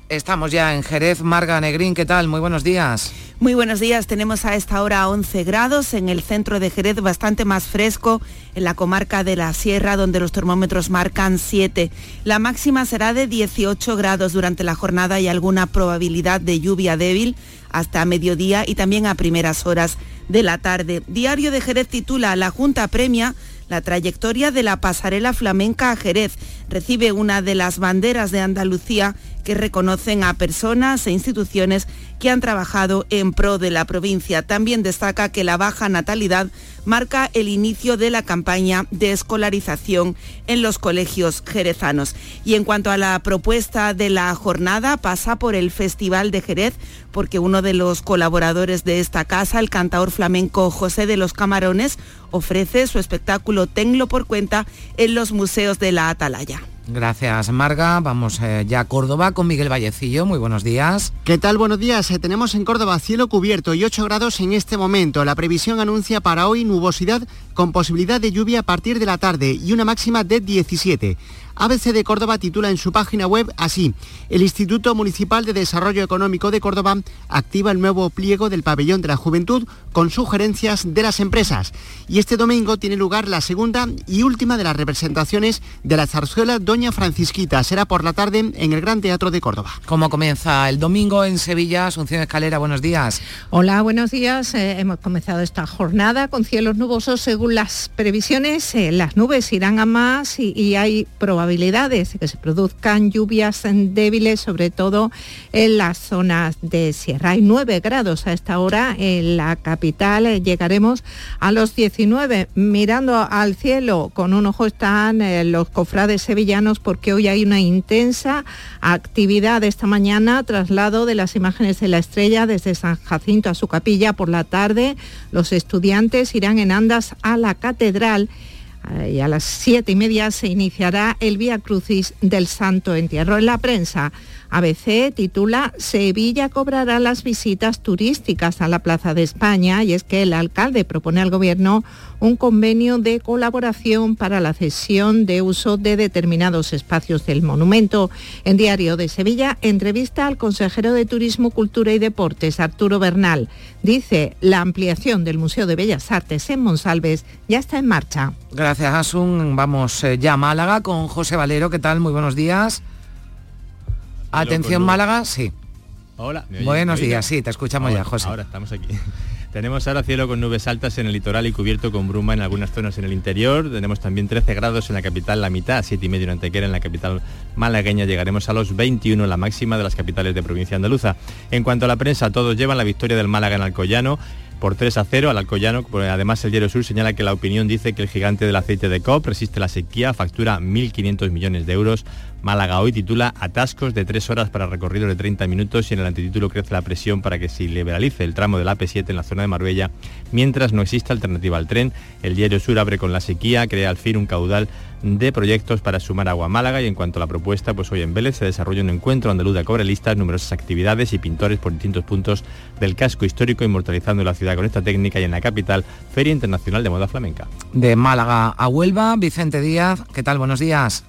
Estamos ya en Jerez. Marga Negrín, ¿qué tal? Muy buenos días.
Muy buenos días. Tenemos a esta hora 11 grados en el centro de Jerez, bastante más fresco en la comarca de la Sierra, donde los termómetros marcan 7. La máxima será de 18 grados durante la jornada y alguna probabilidad de lluvia débil hasta mediodía y también a primeras horas de la tarde. Diario de Jerez titula La Junta premia la trayectoria de la pasarela flamenca a Jerez. Recibe una de las banderas de Andalucía que reconocen a personas e instituciones que han trabajado en pro de la provincia. También destaca que la baja natalidad marca el inicio de la campaña de escolarización en los colegios jerezanos. Y en cuanto a la propuesta de la jornada, pasa por el Festival de Jerez, porque uno de los colaboradores de esta casa, el cantador flamenco José de los Camarones, ofrece su espectáculo Tenlo por cuenta en los museos de la Atalaya.
Gracias, Marga. Vamos eh, ya a Córdoba con Miguel Vallecillo. Muy buenos días.
¿Qué tal? Buenos días. Eh, tenemos en Córdoba cielo cubierto y 8 grados en este momento. La previsión anuncia para hoy nubosidad con posibilidad de lluvia a partir de la tarde y una máxima de 17. ABC de Córdoba titula en su página web así, el Instituto Municipal de Desarrollo Económico de Córdoba activa el nuevo pliego del pabellón de la juventud con sugerencias de las empresas. Y este domingo tiene lugar la segunda y última de las representaciones de la zarzuela Doña Francisquita. Será por la tarde en el Gran Teatro de Córdoba.
¿Cómo comienza el domingo en Sevilla? Asunción Escalera, buenos días.
Hola, buenos días. Eh, hemos comenzado esta jornada con cielos nubosos. Según las previsiones, eh, las nubes irán a más y, y hay probabilidad probabilidades de que se produzcan lluvias débiles, sobre todo en las zonas de sierra. Hay 9 grados a esta hora en la capital, llegaremos a los 19. Mirando al cielo, con un ojo están eh, los cofrades sevillanos porque hoy hay una intensa actividad esta mañana, traslado de las imágenes de la estrella desde San Jacinto a su capilla por la tarde. Los estudiantes irán en andas a la catedral y a las siete y media se iniciará el Vía Crucis del Santo Entierro. En la prensa, ABC titula Sevilla cobrará las visitas turísticas a la Plaza de España y es que el alcalde propone al gobierno un convenio de colaboración para la cesión de uso de determinados espacios del monumento. En Diario de Sevilla, entrevista al consejero de Turismo, Cultura y Deportes, Arturo Bernal. Dice, la ampliación del Museo de Bellas Artes en Monsalves ya está en marcha.
Gracias, Asun. Vamos eh, ya a Málaga con José Valero. ¿Qué tal? Muy buenos días. Atención Málaga, sí.
Hola.
Buenos días, sí, te escuchamos ya, José.
Ahora estamos aquí.
Tenemos ahora cielo con nubes altas en el litoral y cubierto con bruma en algunas zonas en el interior. Tenemos también 13 grados en la capital, la mitad, 7 y medio en Antequera, en la capital malagueña. Llegaremos a los 21, la máxima de las capitales de provincia andaluza. En cuanto a la prensa, todos llevan la victoria del Málaga en Alcoyano por 3 a 0 al Alcoyano. Además, el Diario Sur señala que la opinión dice que el gigante del aceite de COP resiste la sequía, factura 1.500 millones de euros. Málaga hoy titula Atascos de 3 horas para recorrido de 30 minutos y en el antitítulo crece la presión para que se liberalice el tramo del AP7 en la zona de Marbella, mientras no exista alternativa al tren. El Diario Sur abre con la sequía, crea al fin un caudal de proyectos para sumar agua a Málaga y en cuanto a la propuesta, pues hoy en Vélez se desarrolla un encuentro andaluz de cobrelistas, numerosas actividades y pintores por distintos puntos del casco histórico, inmortalizando la ciudad con esta técnica y en la capital, Feria Internacional de Moda Flamenca.
De Málaga a Huelva, Vicente Díaz, ¿qué tal? Buenos días.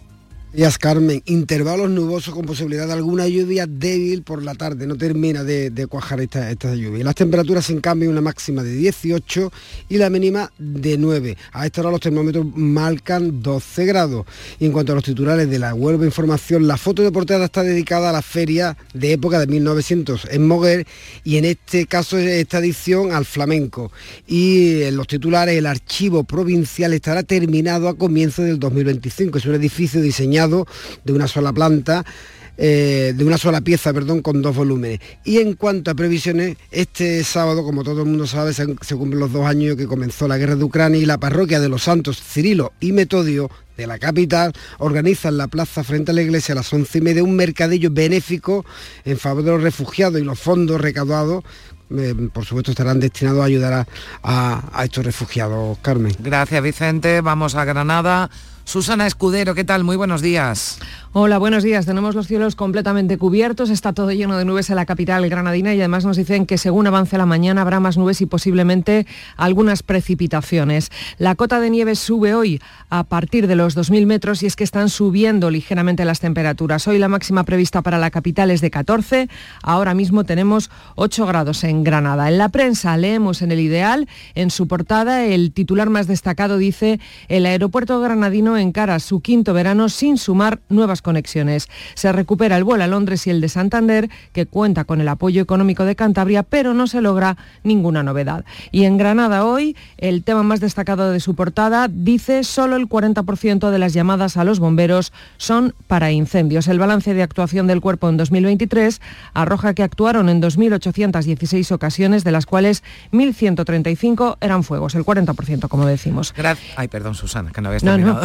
Días Carmen, intervalos nubosos con posibilidad de alguna lluvia débil por la tarde, no termina de, cuajar esta, lluvia. Las temperaturas en cambio una máxima de 18 y la mínima de 9. A esta hora los termómetros marcan 12 grados. Y en cuanto a los titulares de la Huelva Información, la foto de portada está dedicada a la feria de época de 1900 en Moguer y en este caso esta edición al flamenco. Y en los titulares el archivo provincial estará terminado a comienzos del 2025. Es un edificio diseñado de una sola planta. Eh, de una sola pieza, perdón, con dos volúmenes. Y en cuanto a previsiones, este sábado, como todo el mundo sabe, se, cumplen los dos años que comenzó la guerra de Ucrania y la parroquia de los santos Cirilo y Metodio de la capital organiza en la plaza frente a la iglesia a las once y media un mercadillo benéfico en favor de los refugiados y los fondos recaudados eh, por supuesto estarán destinados a ayudar a estos refugiados, Carmen.
Gracias Vicente, vamos a Granada. Susana Escudero, ¿qué tal? Muy buenos días.
Hola, buenos días. Tenemos los cielos completamente cubiertos, está todo lleno de nubes en la capital granadina y además nos dicen que según avance la mañana habrá más nubes y posiblemente algunas precipitaciones. La cota de nieve sube hoy a partir de los 2.000 metros y es que están subiendo ligeramente las temperaturas. Hoy la máxima prevista para la capital es de 14, ahora mismo tenemos 8 grados en Granada. En la prensa leemos en el Ideal, en su portada, el titular más destacado dice, el aeropuerto granadino encara su quinto verano sin sumar nuevas conexiones. Se recupera el vuelo a Londres y el de Santander, que cuenta con el apoyo económico de Cantabria, pero no se logra ninguna novedad. Y en Granada hoy, el tema más destacado de su portada dice solo el 40% de las llamadas a los bomberos son para incendios. El balance de actuación del cuerpo en 2023 arroja que actuaron en 2.816 ocasiones, de las cuales 1.135 eran fuegos, el 40%, como decimos.
Gracias. Ay, perdón, Susana, que no habías terminado.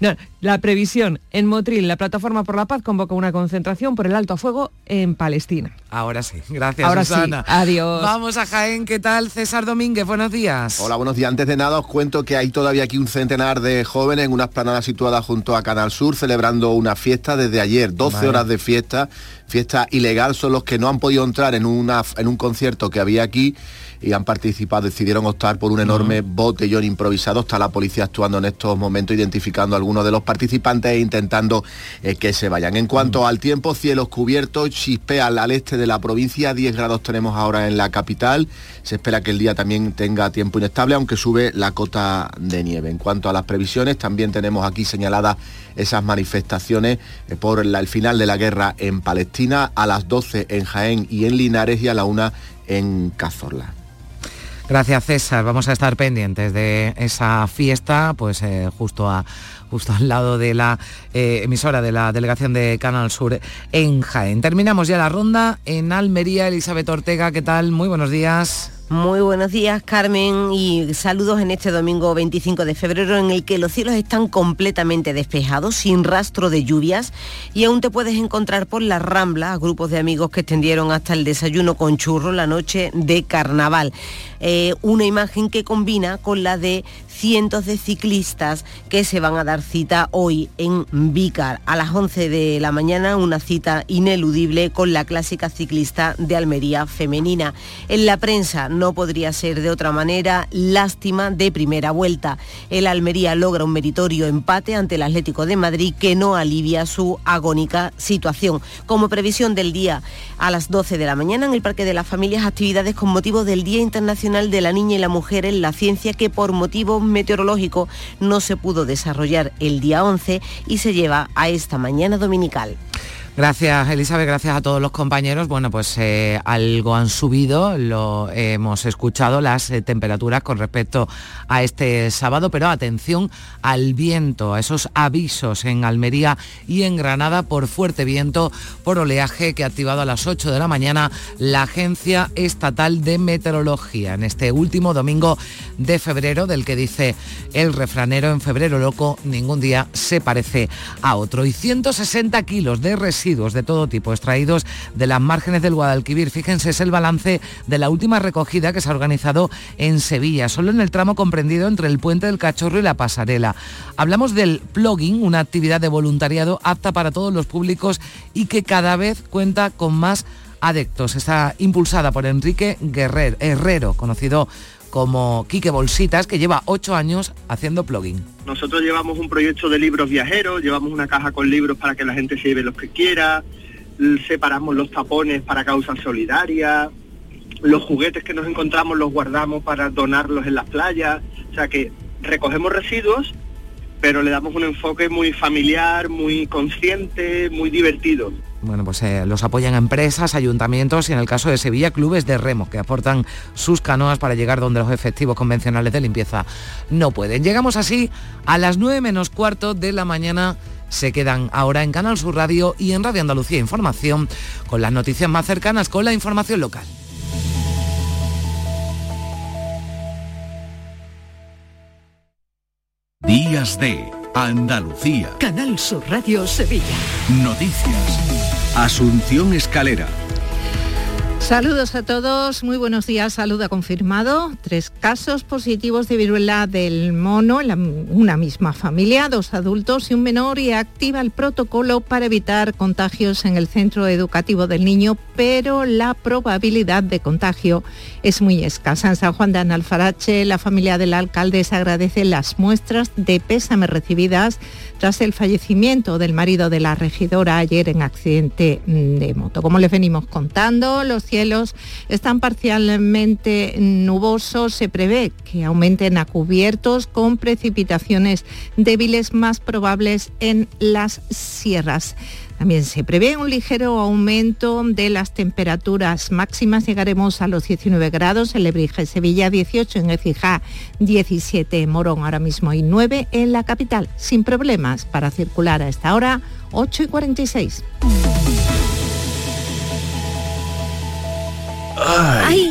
la previsión en Motril, la Plataforma por la Paz convoca una concentración por el alto a fuego en Palestina.
Ahora sí, gracias
Ahora
Susana.
Sí, adiós.
Vamos a Jaén, ¿qué tal? César Domínguez, buenos días.
Hola, buenos días. Antes de nada os cuento que hay todavía aquí un centenar de jóvenes en una esplanada situada junto a Canal Sur celebrando una fiesta desde ayer, 12 horas de fiesta, fiesta ilegal, son los que no han podido entrar en, una, en un concierto que había aquí y han participado, decidieron optar por un enorme botellón improvisado. Está la policía actuando en estos momentos, identificando a algunos de los participantes e intentando eh, que se vayan. En cuanto al tiempo, cielos cubiertos, chispea al este de la provincia, 10 grados tenemos ahora en la capital. Se espera que el día también tenga tiempo inestable, aunque sube la cota de nieve. En cuanto a las previsiones, también tenemos aquí señaladas esas manifestaciones eh, por el final de la guerra en Palestina, a las 12 en Jaén y en Linares y a la 1 en Cazorla.
Gracias César, vamos a estar pendientes de esa fiesta, pues eh, justo a justo al lado de la eh, emisora de la delegación de Canal Sur en Jaén. Terminamos ya la ronda en Almería. Elizabeth Ortega, ¿qué tal? Muy buenos días.
Muy buenos días, Carmen, y saludos en este domingo 25 de febrero en el que los cielos están completamente despejados, sin rastro de lluvias, y aún te puedes encontrar por la Rambla a grupos de amigos que extendieron hasta el desayuno con churro la noche de carnaval. Eh, una imagen que combina con la de cientos de ciclistas que se van a dar cita hoy en Vícar. A las 11 de la mañana una cita ineludible con la clásica ciclista de Almería femenina. En la prensa no podría ser de otra manera, lástima de primera vuelta. El Almería logra un meritorio empate ante el Atlético de Madrid que no alivia su agónica situación. Como previsión del día, a las 12 de la mañana en el Parque de las Familias, actividades con motivo del Día Internacional de la Niña y la Mujer en la Ciencia que por motivos meteorológico no se pudo desarrollar el día 11 y se lleva a esta mañana dominical.
Gracias Elizabeth, gracias a todos los compañeros. Bueno, pues eh, algo han subido, lo hemos escuchado, las eh, temperaturas con respecto a este sábado, pero atención al viento, a esos avisos en Almería y en Granada por fuerte viento, por oleaje que ha activado a las 8 de la mañana la Agencia Estatal de Meteorología en este último domingo de febrero, del que dice el refranero en febrero loco, ningún día se parece a otro. Y 160 kilos de residuos de todo tipo extraídos de las márgenes del Guadalquivir. Fíjense, es el balance de la última recogida que se ha organizado en Sevilla, solo en el tramo comprendido entre el puente del Cachorro y la pasarela. Hablamos del plugging, una actividad de voluntariado apta para todos los públicos y que cada vez cuenta con más adeptos. Está impulsada por Enrique Guerrero, Herrero, conocido como Quique Bolsitas, que lleva ocho años haciendo plugin.
Nosotros llevamos un proyecto de libros viajeros, llevamos una caja con libros para que la gente se lleve los que quiera, separamos los tapones para causas solidarias, los juguetes que nos encontramos los guardamos para donarlos en las playas, o sea que recogemos residuos, pero le damos un enfoque muy familiar, muy consciente, muy divertido.
Bueno, pues eh, los apoyan empresas, ayuntamientos y en el caso de Sevilla, clubes de remo que aportan sus canoas para llegar donde los efectivos convencionales de limpieza no pueden. Llegamos así a las 9 menos cuarto de la mañana. Se quedan ahora en Canal Sur Radio y en Radio Andalucía Información con las noticias más cercanas con la información local.
Días de Andalucía.
Canal Sur Radio Sevilla.
Noticias. Asunción Escalera.
Saludos a todos, muy buenos días. Saluda confirmado. Tres casos positivos de viruela del mono en una misma familia, dos adultos y un menor y activa el protocolo para evitar contagios en el centro educativo del niño, pero la probabilidad de contagio es muy escasa. En San Juan de Analfarache, la familia del alcalde se agradece las muestras de pésame recibidas tras el fallecimiento del marido de la regidora ayer en accidente de moto. Como les venimos contando, los cielos están parcialmente nubosos. Se prevé que aumenten a cubiertos con precipitaciones débiles más probables en las sierras. También se prevé un ligero aumento de las temperaturas máximas. Llegaremos a los 19 grados en Lebrija, Sevilla, 18 en Ecija, 17 en Morón ahora mismo y 9 en la capital. Sin problemas para circular a esta hora, 8 y 46.
Ay.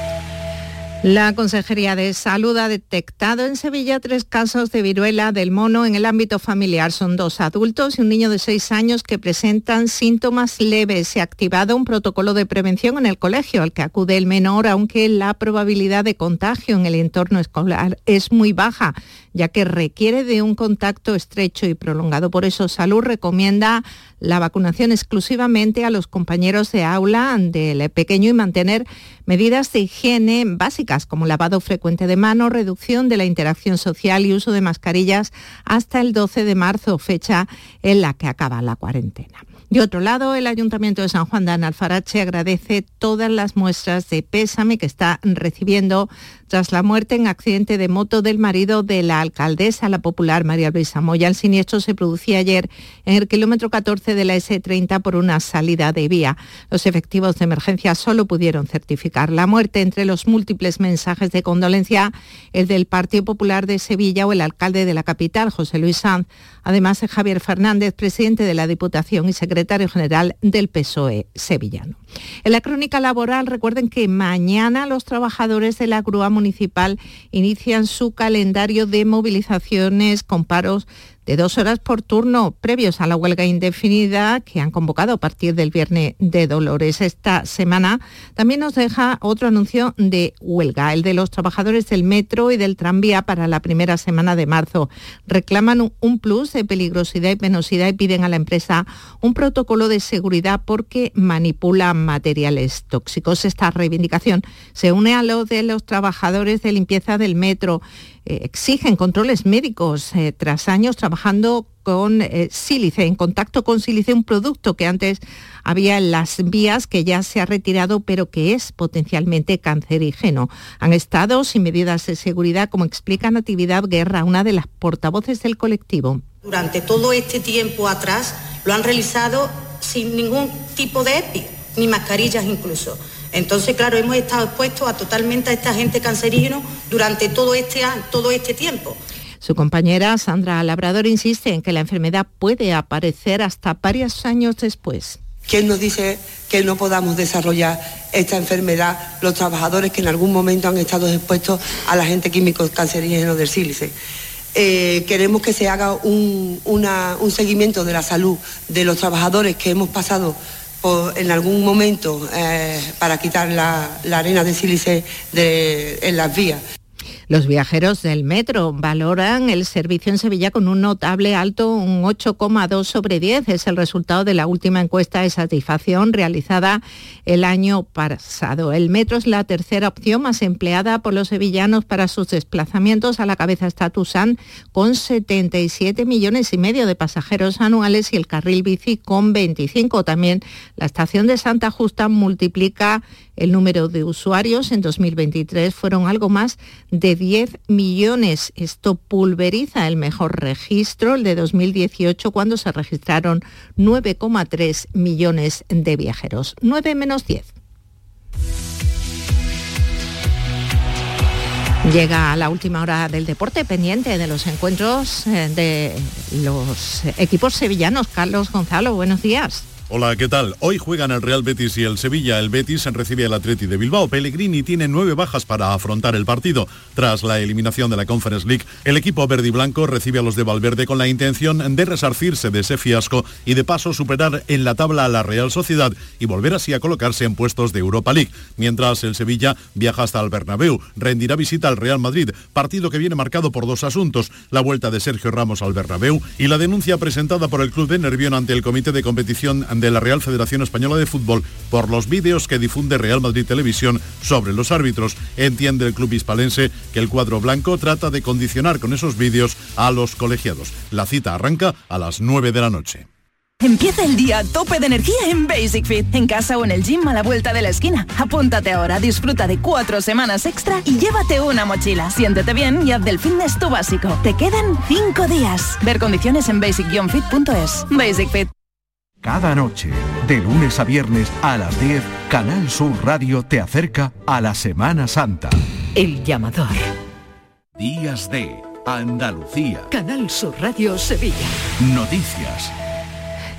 La Consejería de Salud ha detectado en Sevilla tres casos de viruela del mono en el ámbito familiar. Son dos adultos y un niño de seis años que presentan síntomas leves. Se ha activado un protocolo de prevención en el colegio al que acude el menor, aunque la probabilidad de contagio en el entorno escolar es muy baja, ya que requiere de un contacto estrecho y prolongado. Por eso Salud recomienda la vacunación exclusivamente a los compañeros de aula del pequeño y mantener medidas de higiene básicas como lavado frecuente de mano, reducción de la interacción social y uso de mascarillas hasta el 12 de marzo, fecha en la que acaba la cuarentena. De otro lado, el Ayuntamiento de San Juan de Analfarache agradece todas las muestras de pésame que está recibiendo tras la muerte en accidente de moto del marido de la alcaldesa, la popular María Luisa Moya. El siniestro se producía ayer en el kilómetro 14 de la S30 por una salida de vía. Los efectivos de emergencia solo pudieron certificar la muerte. Entre los múltiples mensajes de condolencia, el del Partido Popular de Sevilla o el alcalde de la capital, José Luis Sanz, además de Javier Fernández, presidente de la Diputación y secretario general del PSOE sevillano. En la crónica laboral, recuerden que mañana los trabajadores de la grúa municipal inician su calendario de movilizaciones con paros de dos horas por turno previos a la huelga indefinida que han convocado a partir del viernes de Dolores. Esta semana también nos deja otro anuncio de huelga, el de los trabajadores del metro y del tranvía para la primera semana de marzo. Reclaman un plus de peligrosidad y penosidad y piden a la empresa un protocolo de seguridad porque manipula materiales tóxicos. Esta reivindicación se une a lo de los trabajadores de limpieza del metro exigen controles médicos eh, tras años trabajando con eh, sílice, en contacto con sílice, un producto que antes había en las vías que ya se ha retirado pero que es potencialmente cancerígeno. Han estado sin medidas de seguridad, como explica Natividad Guerra, una de las portavoces del colectivo.
Durante todo este tiempo atrás lo han realizado sin ningún tipo de EPI, ni mascarillas incluso. Entonces, claro, hemos estado expuestos a totalmente a esta gente cancerígeno durante todo este, todo este tiempo.
Su compañera Sandra Labrador insiste en que la enfermedad puede aparecer hasta varios años después.
¿Quién nos dice que no podamos desarrollar esta enfermedad los trabajadores que en algún momento han estado expuestos a la gente químico cancerígeno del sílice? Eh, queremos que se haga un, un seguimiento de la salud de los trabajadores que hemos pasado en algún momento eh, para quitar la, arena de sílice en las vías.
Los viajeros del metro valoran el servicio en Sevilla con un notable alto, un 8,2 sobre 10. Es el resultado de la última encuesta de satisfacción realizada el año pasado. El metro es la tercera opción más empleada por los sevillanos para sus desplazamientos. A la cabeza está Tusan con 77 millones y medio de pasajeros anuales y el carril bici con 25. También la estación de Santa Justa multiplica el número de usuarios en 2023 fueron algo más de 10 millones. Esto pulveriza el mejor registro, el de 2018, cuando se registraron 9,3 millones de viajeros. 9 menos 10. Llega a la última hora del deporte pendiente de los encuentros eh, de los equipos sevillanos. Carlos Gonzalo, buenos días.
Hola, ¿qué tal? Hoy juegan el Real Betis y el Sevilla. El Betis recibe al Atleti de Bilbao. Pellegrini tiene nueve bajas para afrontar el partido. Tras la eliminación de la Conference League, el equipo verde y blanco recibe a los de Valverde con la intención de resarcirse de ese fiasco y de paso superar en la tabla a la Real Sociedad y volver así a colocarse en puestos de Europa League. Mientras el Sevilla viaja hasta el Bernabéu, rendirá visita al Real Madrid, partido que viene marcado por dos asuntos, la vuelta de Sergio Ramos al Bernabéu y la denuncia presentada por el club de Nervión ante el Comité de Competición de la Real Federación Española de Fútbol por los vídeos que difunde Real Madrid Televisión sobre los árbitros. Entiende el club hispalense que el cuadro blanco trata de condicionar con esos vídeos a los colegiados. La cita arranca a las 9 de la noche.
Empieza el día a tope de energía en Basic Fit, en casa o en el gym a la vuelta de la esquina. Apúntate ahora, disfruta de cuatro semanas extra y llévate una mochila. Siéntete bien y haz del fitness tu básico. Te quedan cinco días. Ver condiciones en basic-fit.es. Basic Fit.
Cada noche, de lunes a viernes a las 10, Canal Sur Radio te acerca a la Semana Santa.
El llamador.
Días de Andalucía.
Canal Sur Radio Sevilla.
Noticias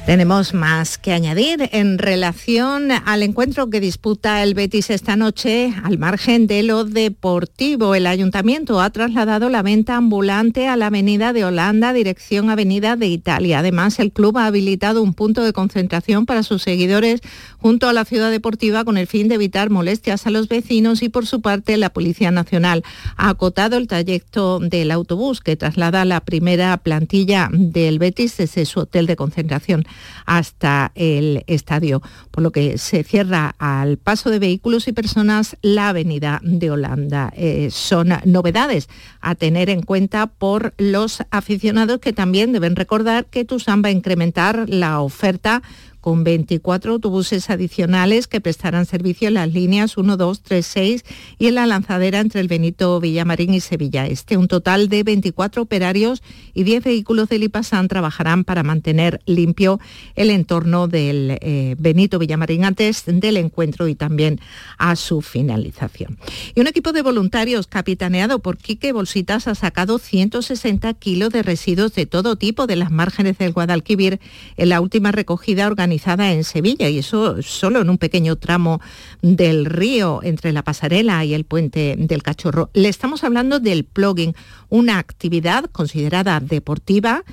tenemos más que añadir en relación al encuentro que disputa el Betis esta noche al margen de lo deportivo. El ayuntamiento ha trasladado la venta ambulante a la Avenida de Holanda, dirección Avenida de Italia. Además, el club ha habilitado un punto de concentración para sus seguidores junto a la ciudad deportiva con el fin de evitar molestias a los vecinos y por su parte la Policía Nacional ha acotado el trayecto del autobús que traslada la primera plantilla del Betis desde su hotel de concentración hasta el estadio, por lo que se cierra al paso de vehículos y personas la avenida de Holanda. Eh, son novedades a tener en cuenta por los aficionados que también deben recordar que Tusan va a incrementar la oferta con 24 autobuses adicionales que prestarán servicio en las líneas 1, 2, 3, 6 y en la lanzadera entre el Benito Villamarín y Sevilla Este. Un total de 24 operarios y 10 vehículos del IPASAN trabajarán para mantener limpio el entorno del eh, Benito Villamarín antes del encuentro y también a su finalización. Y un equipo de voluntarios capitaneado por Quique Bolsitas ha sacado 160 kilos de residuos de todo tipo de las márgenes del Guadalquivir en la última recogida organizada en Sevilla y eso solo en un pequeño tramo del río entre la pasarela y el puente del Cachorro. Le estamos hablando del plugging, una actividad considerada deportiva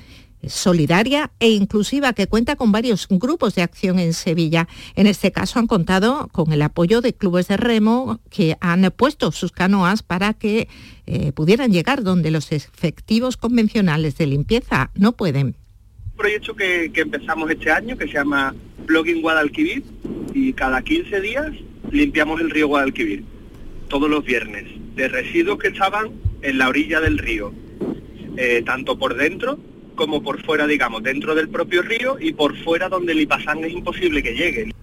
solidaria e inclusiva que cuenta con varios grupos de acción en Sevilla. En este caso han contado con el apoyo de clubes de remo que han puesto sus canoas para que eh, pudieran llegar donde los efectivos convencionales de limpieza no pueden.
Proyecto que, que empezamos este año que se llama Blogging Guadalquivir y cada 15 días limpiamos el río Guadalquivir, todos los viernes, de residuos que estaban en la orilla del río, eh, tanto por dentro como por fuera, digamos, dentro del propio río y por fuera donde el Ipasán es imposible que llegue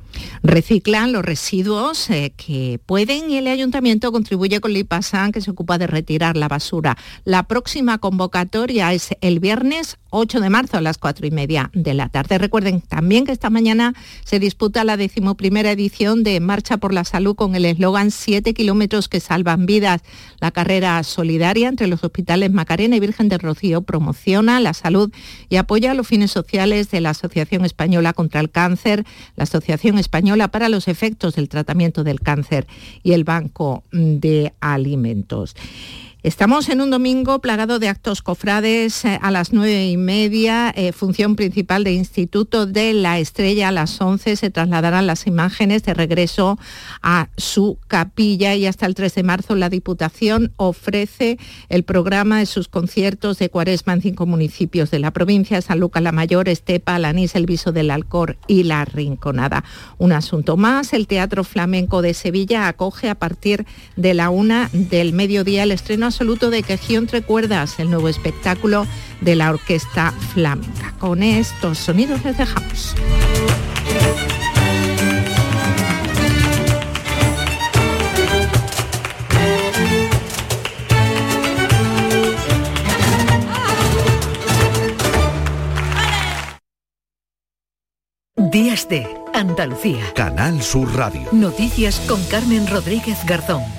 reciclan los residuos eh, que pueden y el ayuntamiento contribuye con Lipasan que se ocupa de retirar la basura. La próxima convocatoria es el viernes 8 de marzo a las 4 y media de la tarde. Recuerden también que esta mañana se disputa la decimoprimera edición de Marcha por la Salud con el eslogan 7 kilómetros que salvan vidas. La carrera solidaria entre los hospitales Macarena y Virgen del Rocío promociona la salud y apoya los fines sociales de la Asociación Española contra el Cáncer, la Asociación Española para los efectos del tratamiento del cáncer y el Banco de Alimentos. Estamos en un domingo plagado de actos cofrades eh, a las nueve y media, eh, función principal de Instituto de la Estrella a las once se trasladarán las imágenes de regreso a su capilla y hasta el 3 de marzo la Diputación ofrece el programa de sus conciertos de cuaresma en cinco municipios de la provincia, San Lucas la Mayor, Estepa, Alanís, El Viso del Alcor y La Rinconada. Un asunto más, el Teatro Flamenco de Sevilla acoge a partir de la una del mediodía el estreno absoluto de Quejió entre cuerdas, el nuevo espectáculo de la Orquesta Flamenca. Con estos sonidos les dejamos.
Días de Andalucía. Canal Sur Radio. Noticias con Carmen Rodríguez Garzón.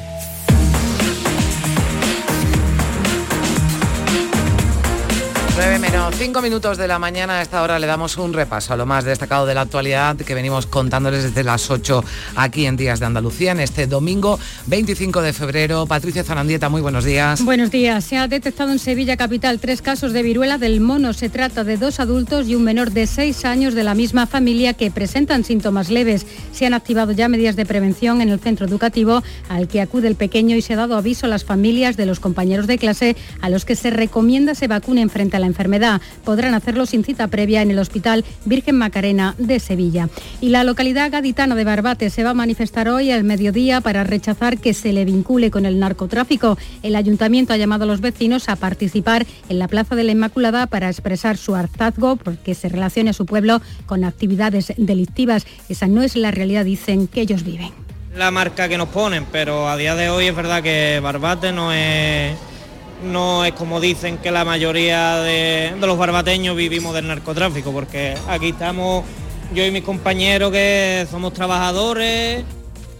9 menos 5 minutos de la mañana, a esta hora le damos un repaso a lo más destacado de la actualidad que venimos contándoles desde las 8 aquí en Días de Andalucía, en este domingo 25 de febrero. Patricia Zanandieta, muy buenos días.
Buenos días. Se ha detectado en Sevilla Capital tres casos de viruela del mono. Se trata de dos adultos y un menor de 6 años de la misma familia que presentan síntomas leves. Se han activado ya medidas de prevención en el centro educativo al que acude el pequeño y se ha dado aviso a las familias de los compañeros de clase a los que se recomienda se vacunen frente a la enfermedad. Podrán hacerlo sin cita previa en el Hospital Virgen Macarena de Sevilla. Y la localidad gaditana de Barbate se va a manifestar hoy al mediodía para rechazar que se le vincule con el narcotráfico. El ayuntamiento ha llamado a los vecinos a participar en la Plaza de la Inmaculada para expresar su hartazgo porque se relacione su pueblo con actividades delictivas. Esa no es la realidad, dicen, que ellos viven.
La marca que nos ponen, pero a día de hoy es verdad que Barbate no es no es como dicen que la mayoría de, los barbateños vivimos del narcotráfico, porque aquí estamos yo y mis compañeros que somos trabajadores,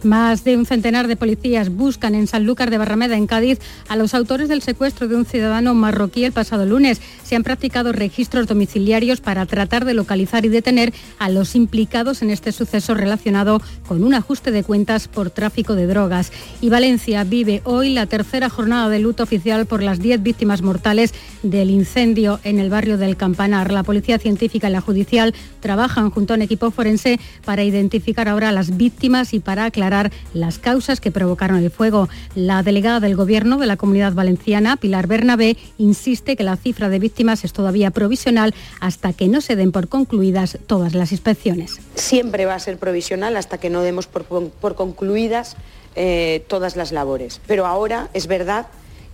más de un centenar de policías buscan en Sanlúcar de Barrameda, en Cádiz, a los autores del secuestro de un ciudadano marroquí el pasado lunes. Se han practicado registros domiciliarios para tratar de localizar y detener a los implicados en este suceso relacionado con un ajuste de cuentas por tráfico de drogas. Y Valencia vive hoy la tercera jornada de luto oficial por las 10 víctimas mortales del incendio en el barrio del Campanar. La Policía Científica y la Judicial trabajan junto a un equipo forense para identificar ahora a las víctimas y para aclarar las causas que provocaron el fuego. La delegada del Gobierno de la Comunidad Valenciana, Pilar Bernabé, insiste que la cifra de víctimas es todavía provisional hasta que no se den por concluidas todas las inspecciones.
Siempre va a ser provisional hasta que no demos por, concluidas eh, todas las labores. Pero ahora es verdad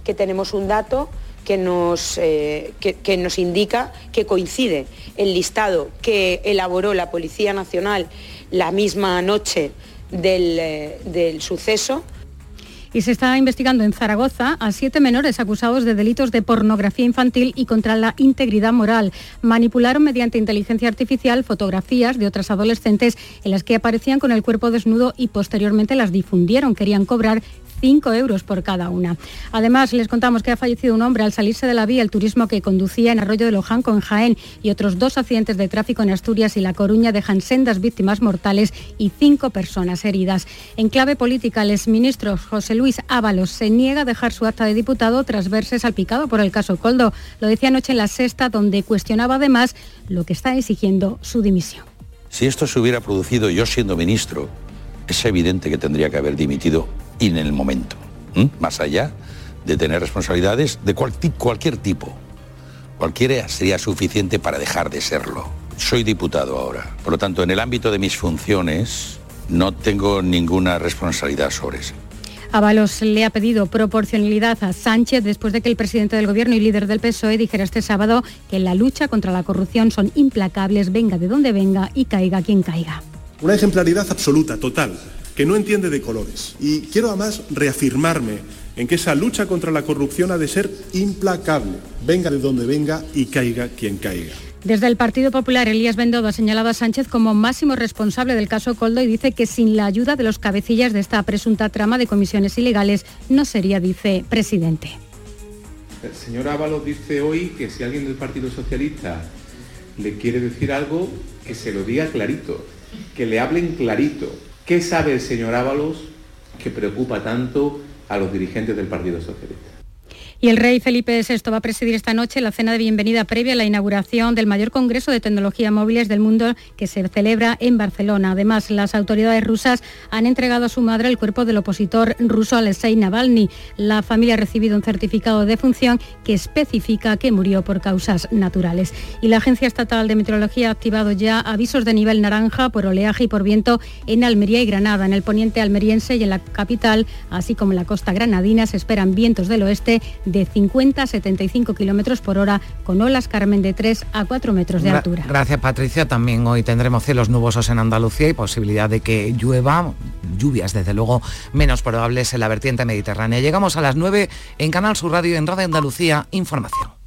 que tenemos un dato que nos, eh, que, nos, indica que coincide el listado que elaboró la Policía Nacional la misma noche eh, del, suceso
y se está investigando en Zaragoza a siete menores acusados de delitos de pornografía infantil y contra la integridad moral. Manipularon mediante inteligencia artificial fotografías de otras adolescentes en las que aparecían con el cuerpo desnudo y posteriormente las difundieron. Querían cobrar 5 euros por cada una. Además, les contamos que ha fallecido un hombre al salirse de la vía el turismo que conducía en Arroyo de Lojanco, en Jaén, y otros dos accidentes de tráfico en Asturias y La Coruña dejan sendas víctimas mortales y cinco personas heridas. En clave política, el exministro José Luis Ábalos se niega a dejar su acta de diputado tras verse salpicado por el caso Coldo. Lo decía anoche en la sexta, donde cuestionaba además lo que está exigiendo su dimisión.
Si esto se hubiera producido yo siendo ministro, es evidente que tendría que haber dimitido en el momento, más allá de tener responsabilidades de cualquier tipo. Cualquiera sería suficiente para dejar de serlo. Soy diputado ahora, por lo tanto, en el ámbito de mis funciones no tengo ninguna responsabilidad sobre eso.
Ábalos le ha pedido proporcionalidad a Sánchez después de que el presidente del Gobierno y líder del PSOE dijera este sábado que la lucha contra la corrupción son implacables, venga de donde venga y caiga quien caiga.
Una ejemplaridad absoluta, total, que no entiende de colores. Y quiero además reafirmarme en que esa lucha contra la corrupción ha de ser implacable, venga de donde venga y caiga quien caiga.
Desde el Partido Popular, Elías Bendodo ha señalado a Sánchez como máximo responsable del caso Coldo y dice que sin la ayuda de los cabecillas de esta presunta trama de comisiones ilegales no sería vicepresidente.
El señor Ábalos dice hoy que si alguien del Partido Socialista le quiere decir algo, que se lo diga clarito, que le hablen clarito. ¿Qué sabe el señor Ábalos que preocupa tanto a los dirigentes del Partido Socialista?
Y el rey Felipe VI va a presidir esta noche la cena de bienvenida previa a la inauguración del mayor Congreso de Tecnología Móviles del mundo que se celebra en Barcelona. Además, las autoridades rusas han entregado a su madre el cuerpo del opositor ruso Alexei Navalny. La familia ha recibido un certificado de función que especifica que murió por causas naturales. Y la Agencia Estatal de Meteorología ha activado ya avisos de nivel naranja por oleaje y por viento en Almería y Granada. En el poniente almeriense y en la capital, así como en la costa granadina, se esperan vientos del oeste de 50 a 75 kilómetros por hora, con olas Carmen de 3 a 4 metros de altura.
Gracias, Patricia. También hoy tendremos cielos nubosos en Andalucía y posibilidad de que llueva, lluvias desde luego menos probables en la vertiente mediterránea. Llegamos a las 9 en Canal Sur Radio en Radio Andalucía Información.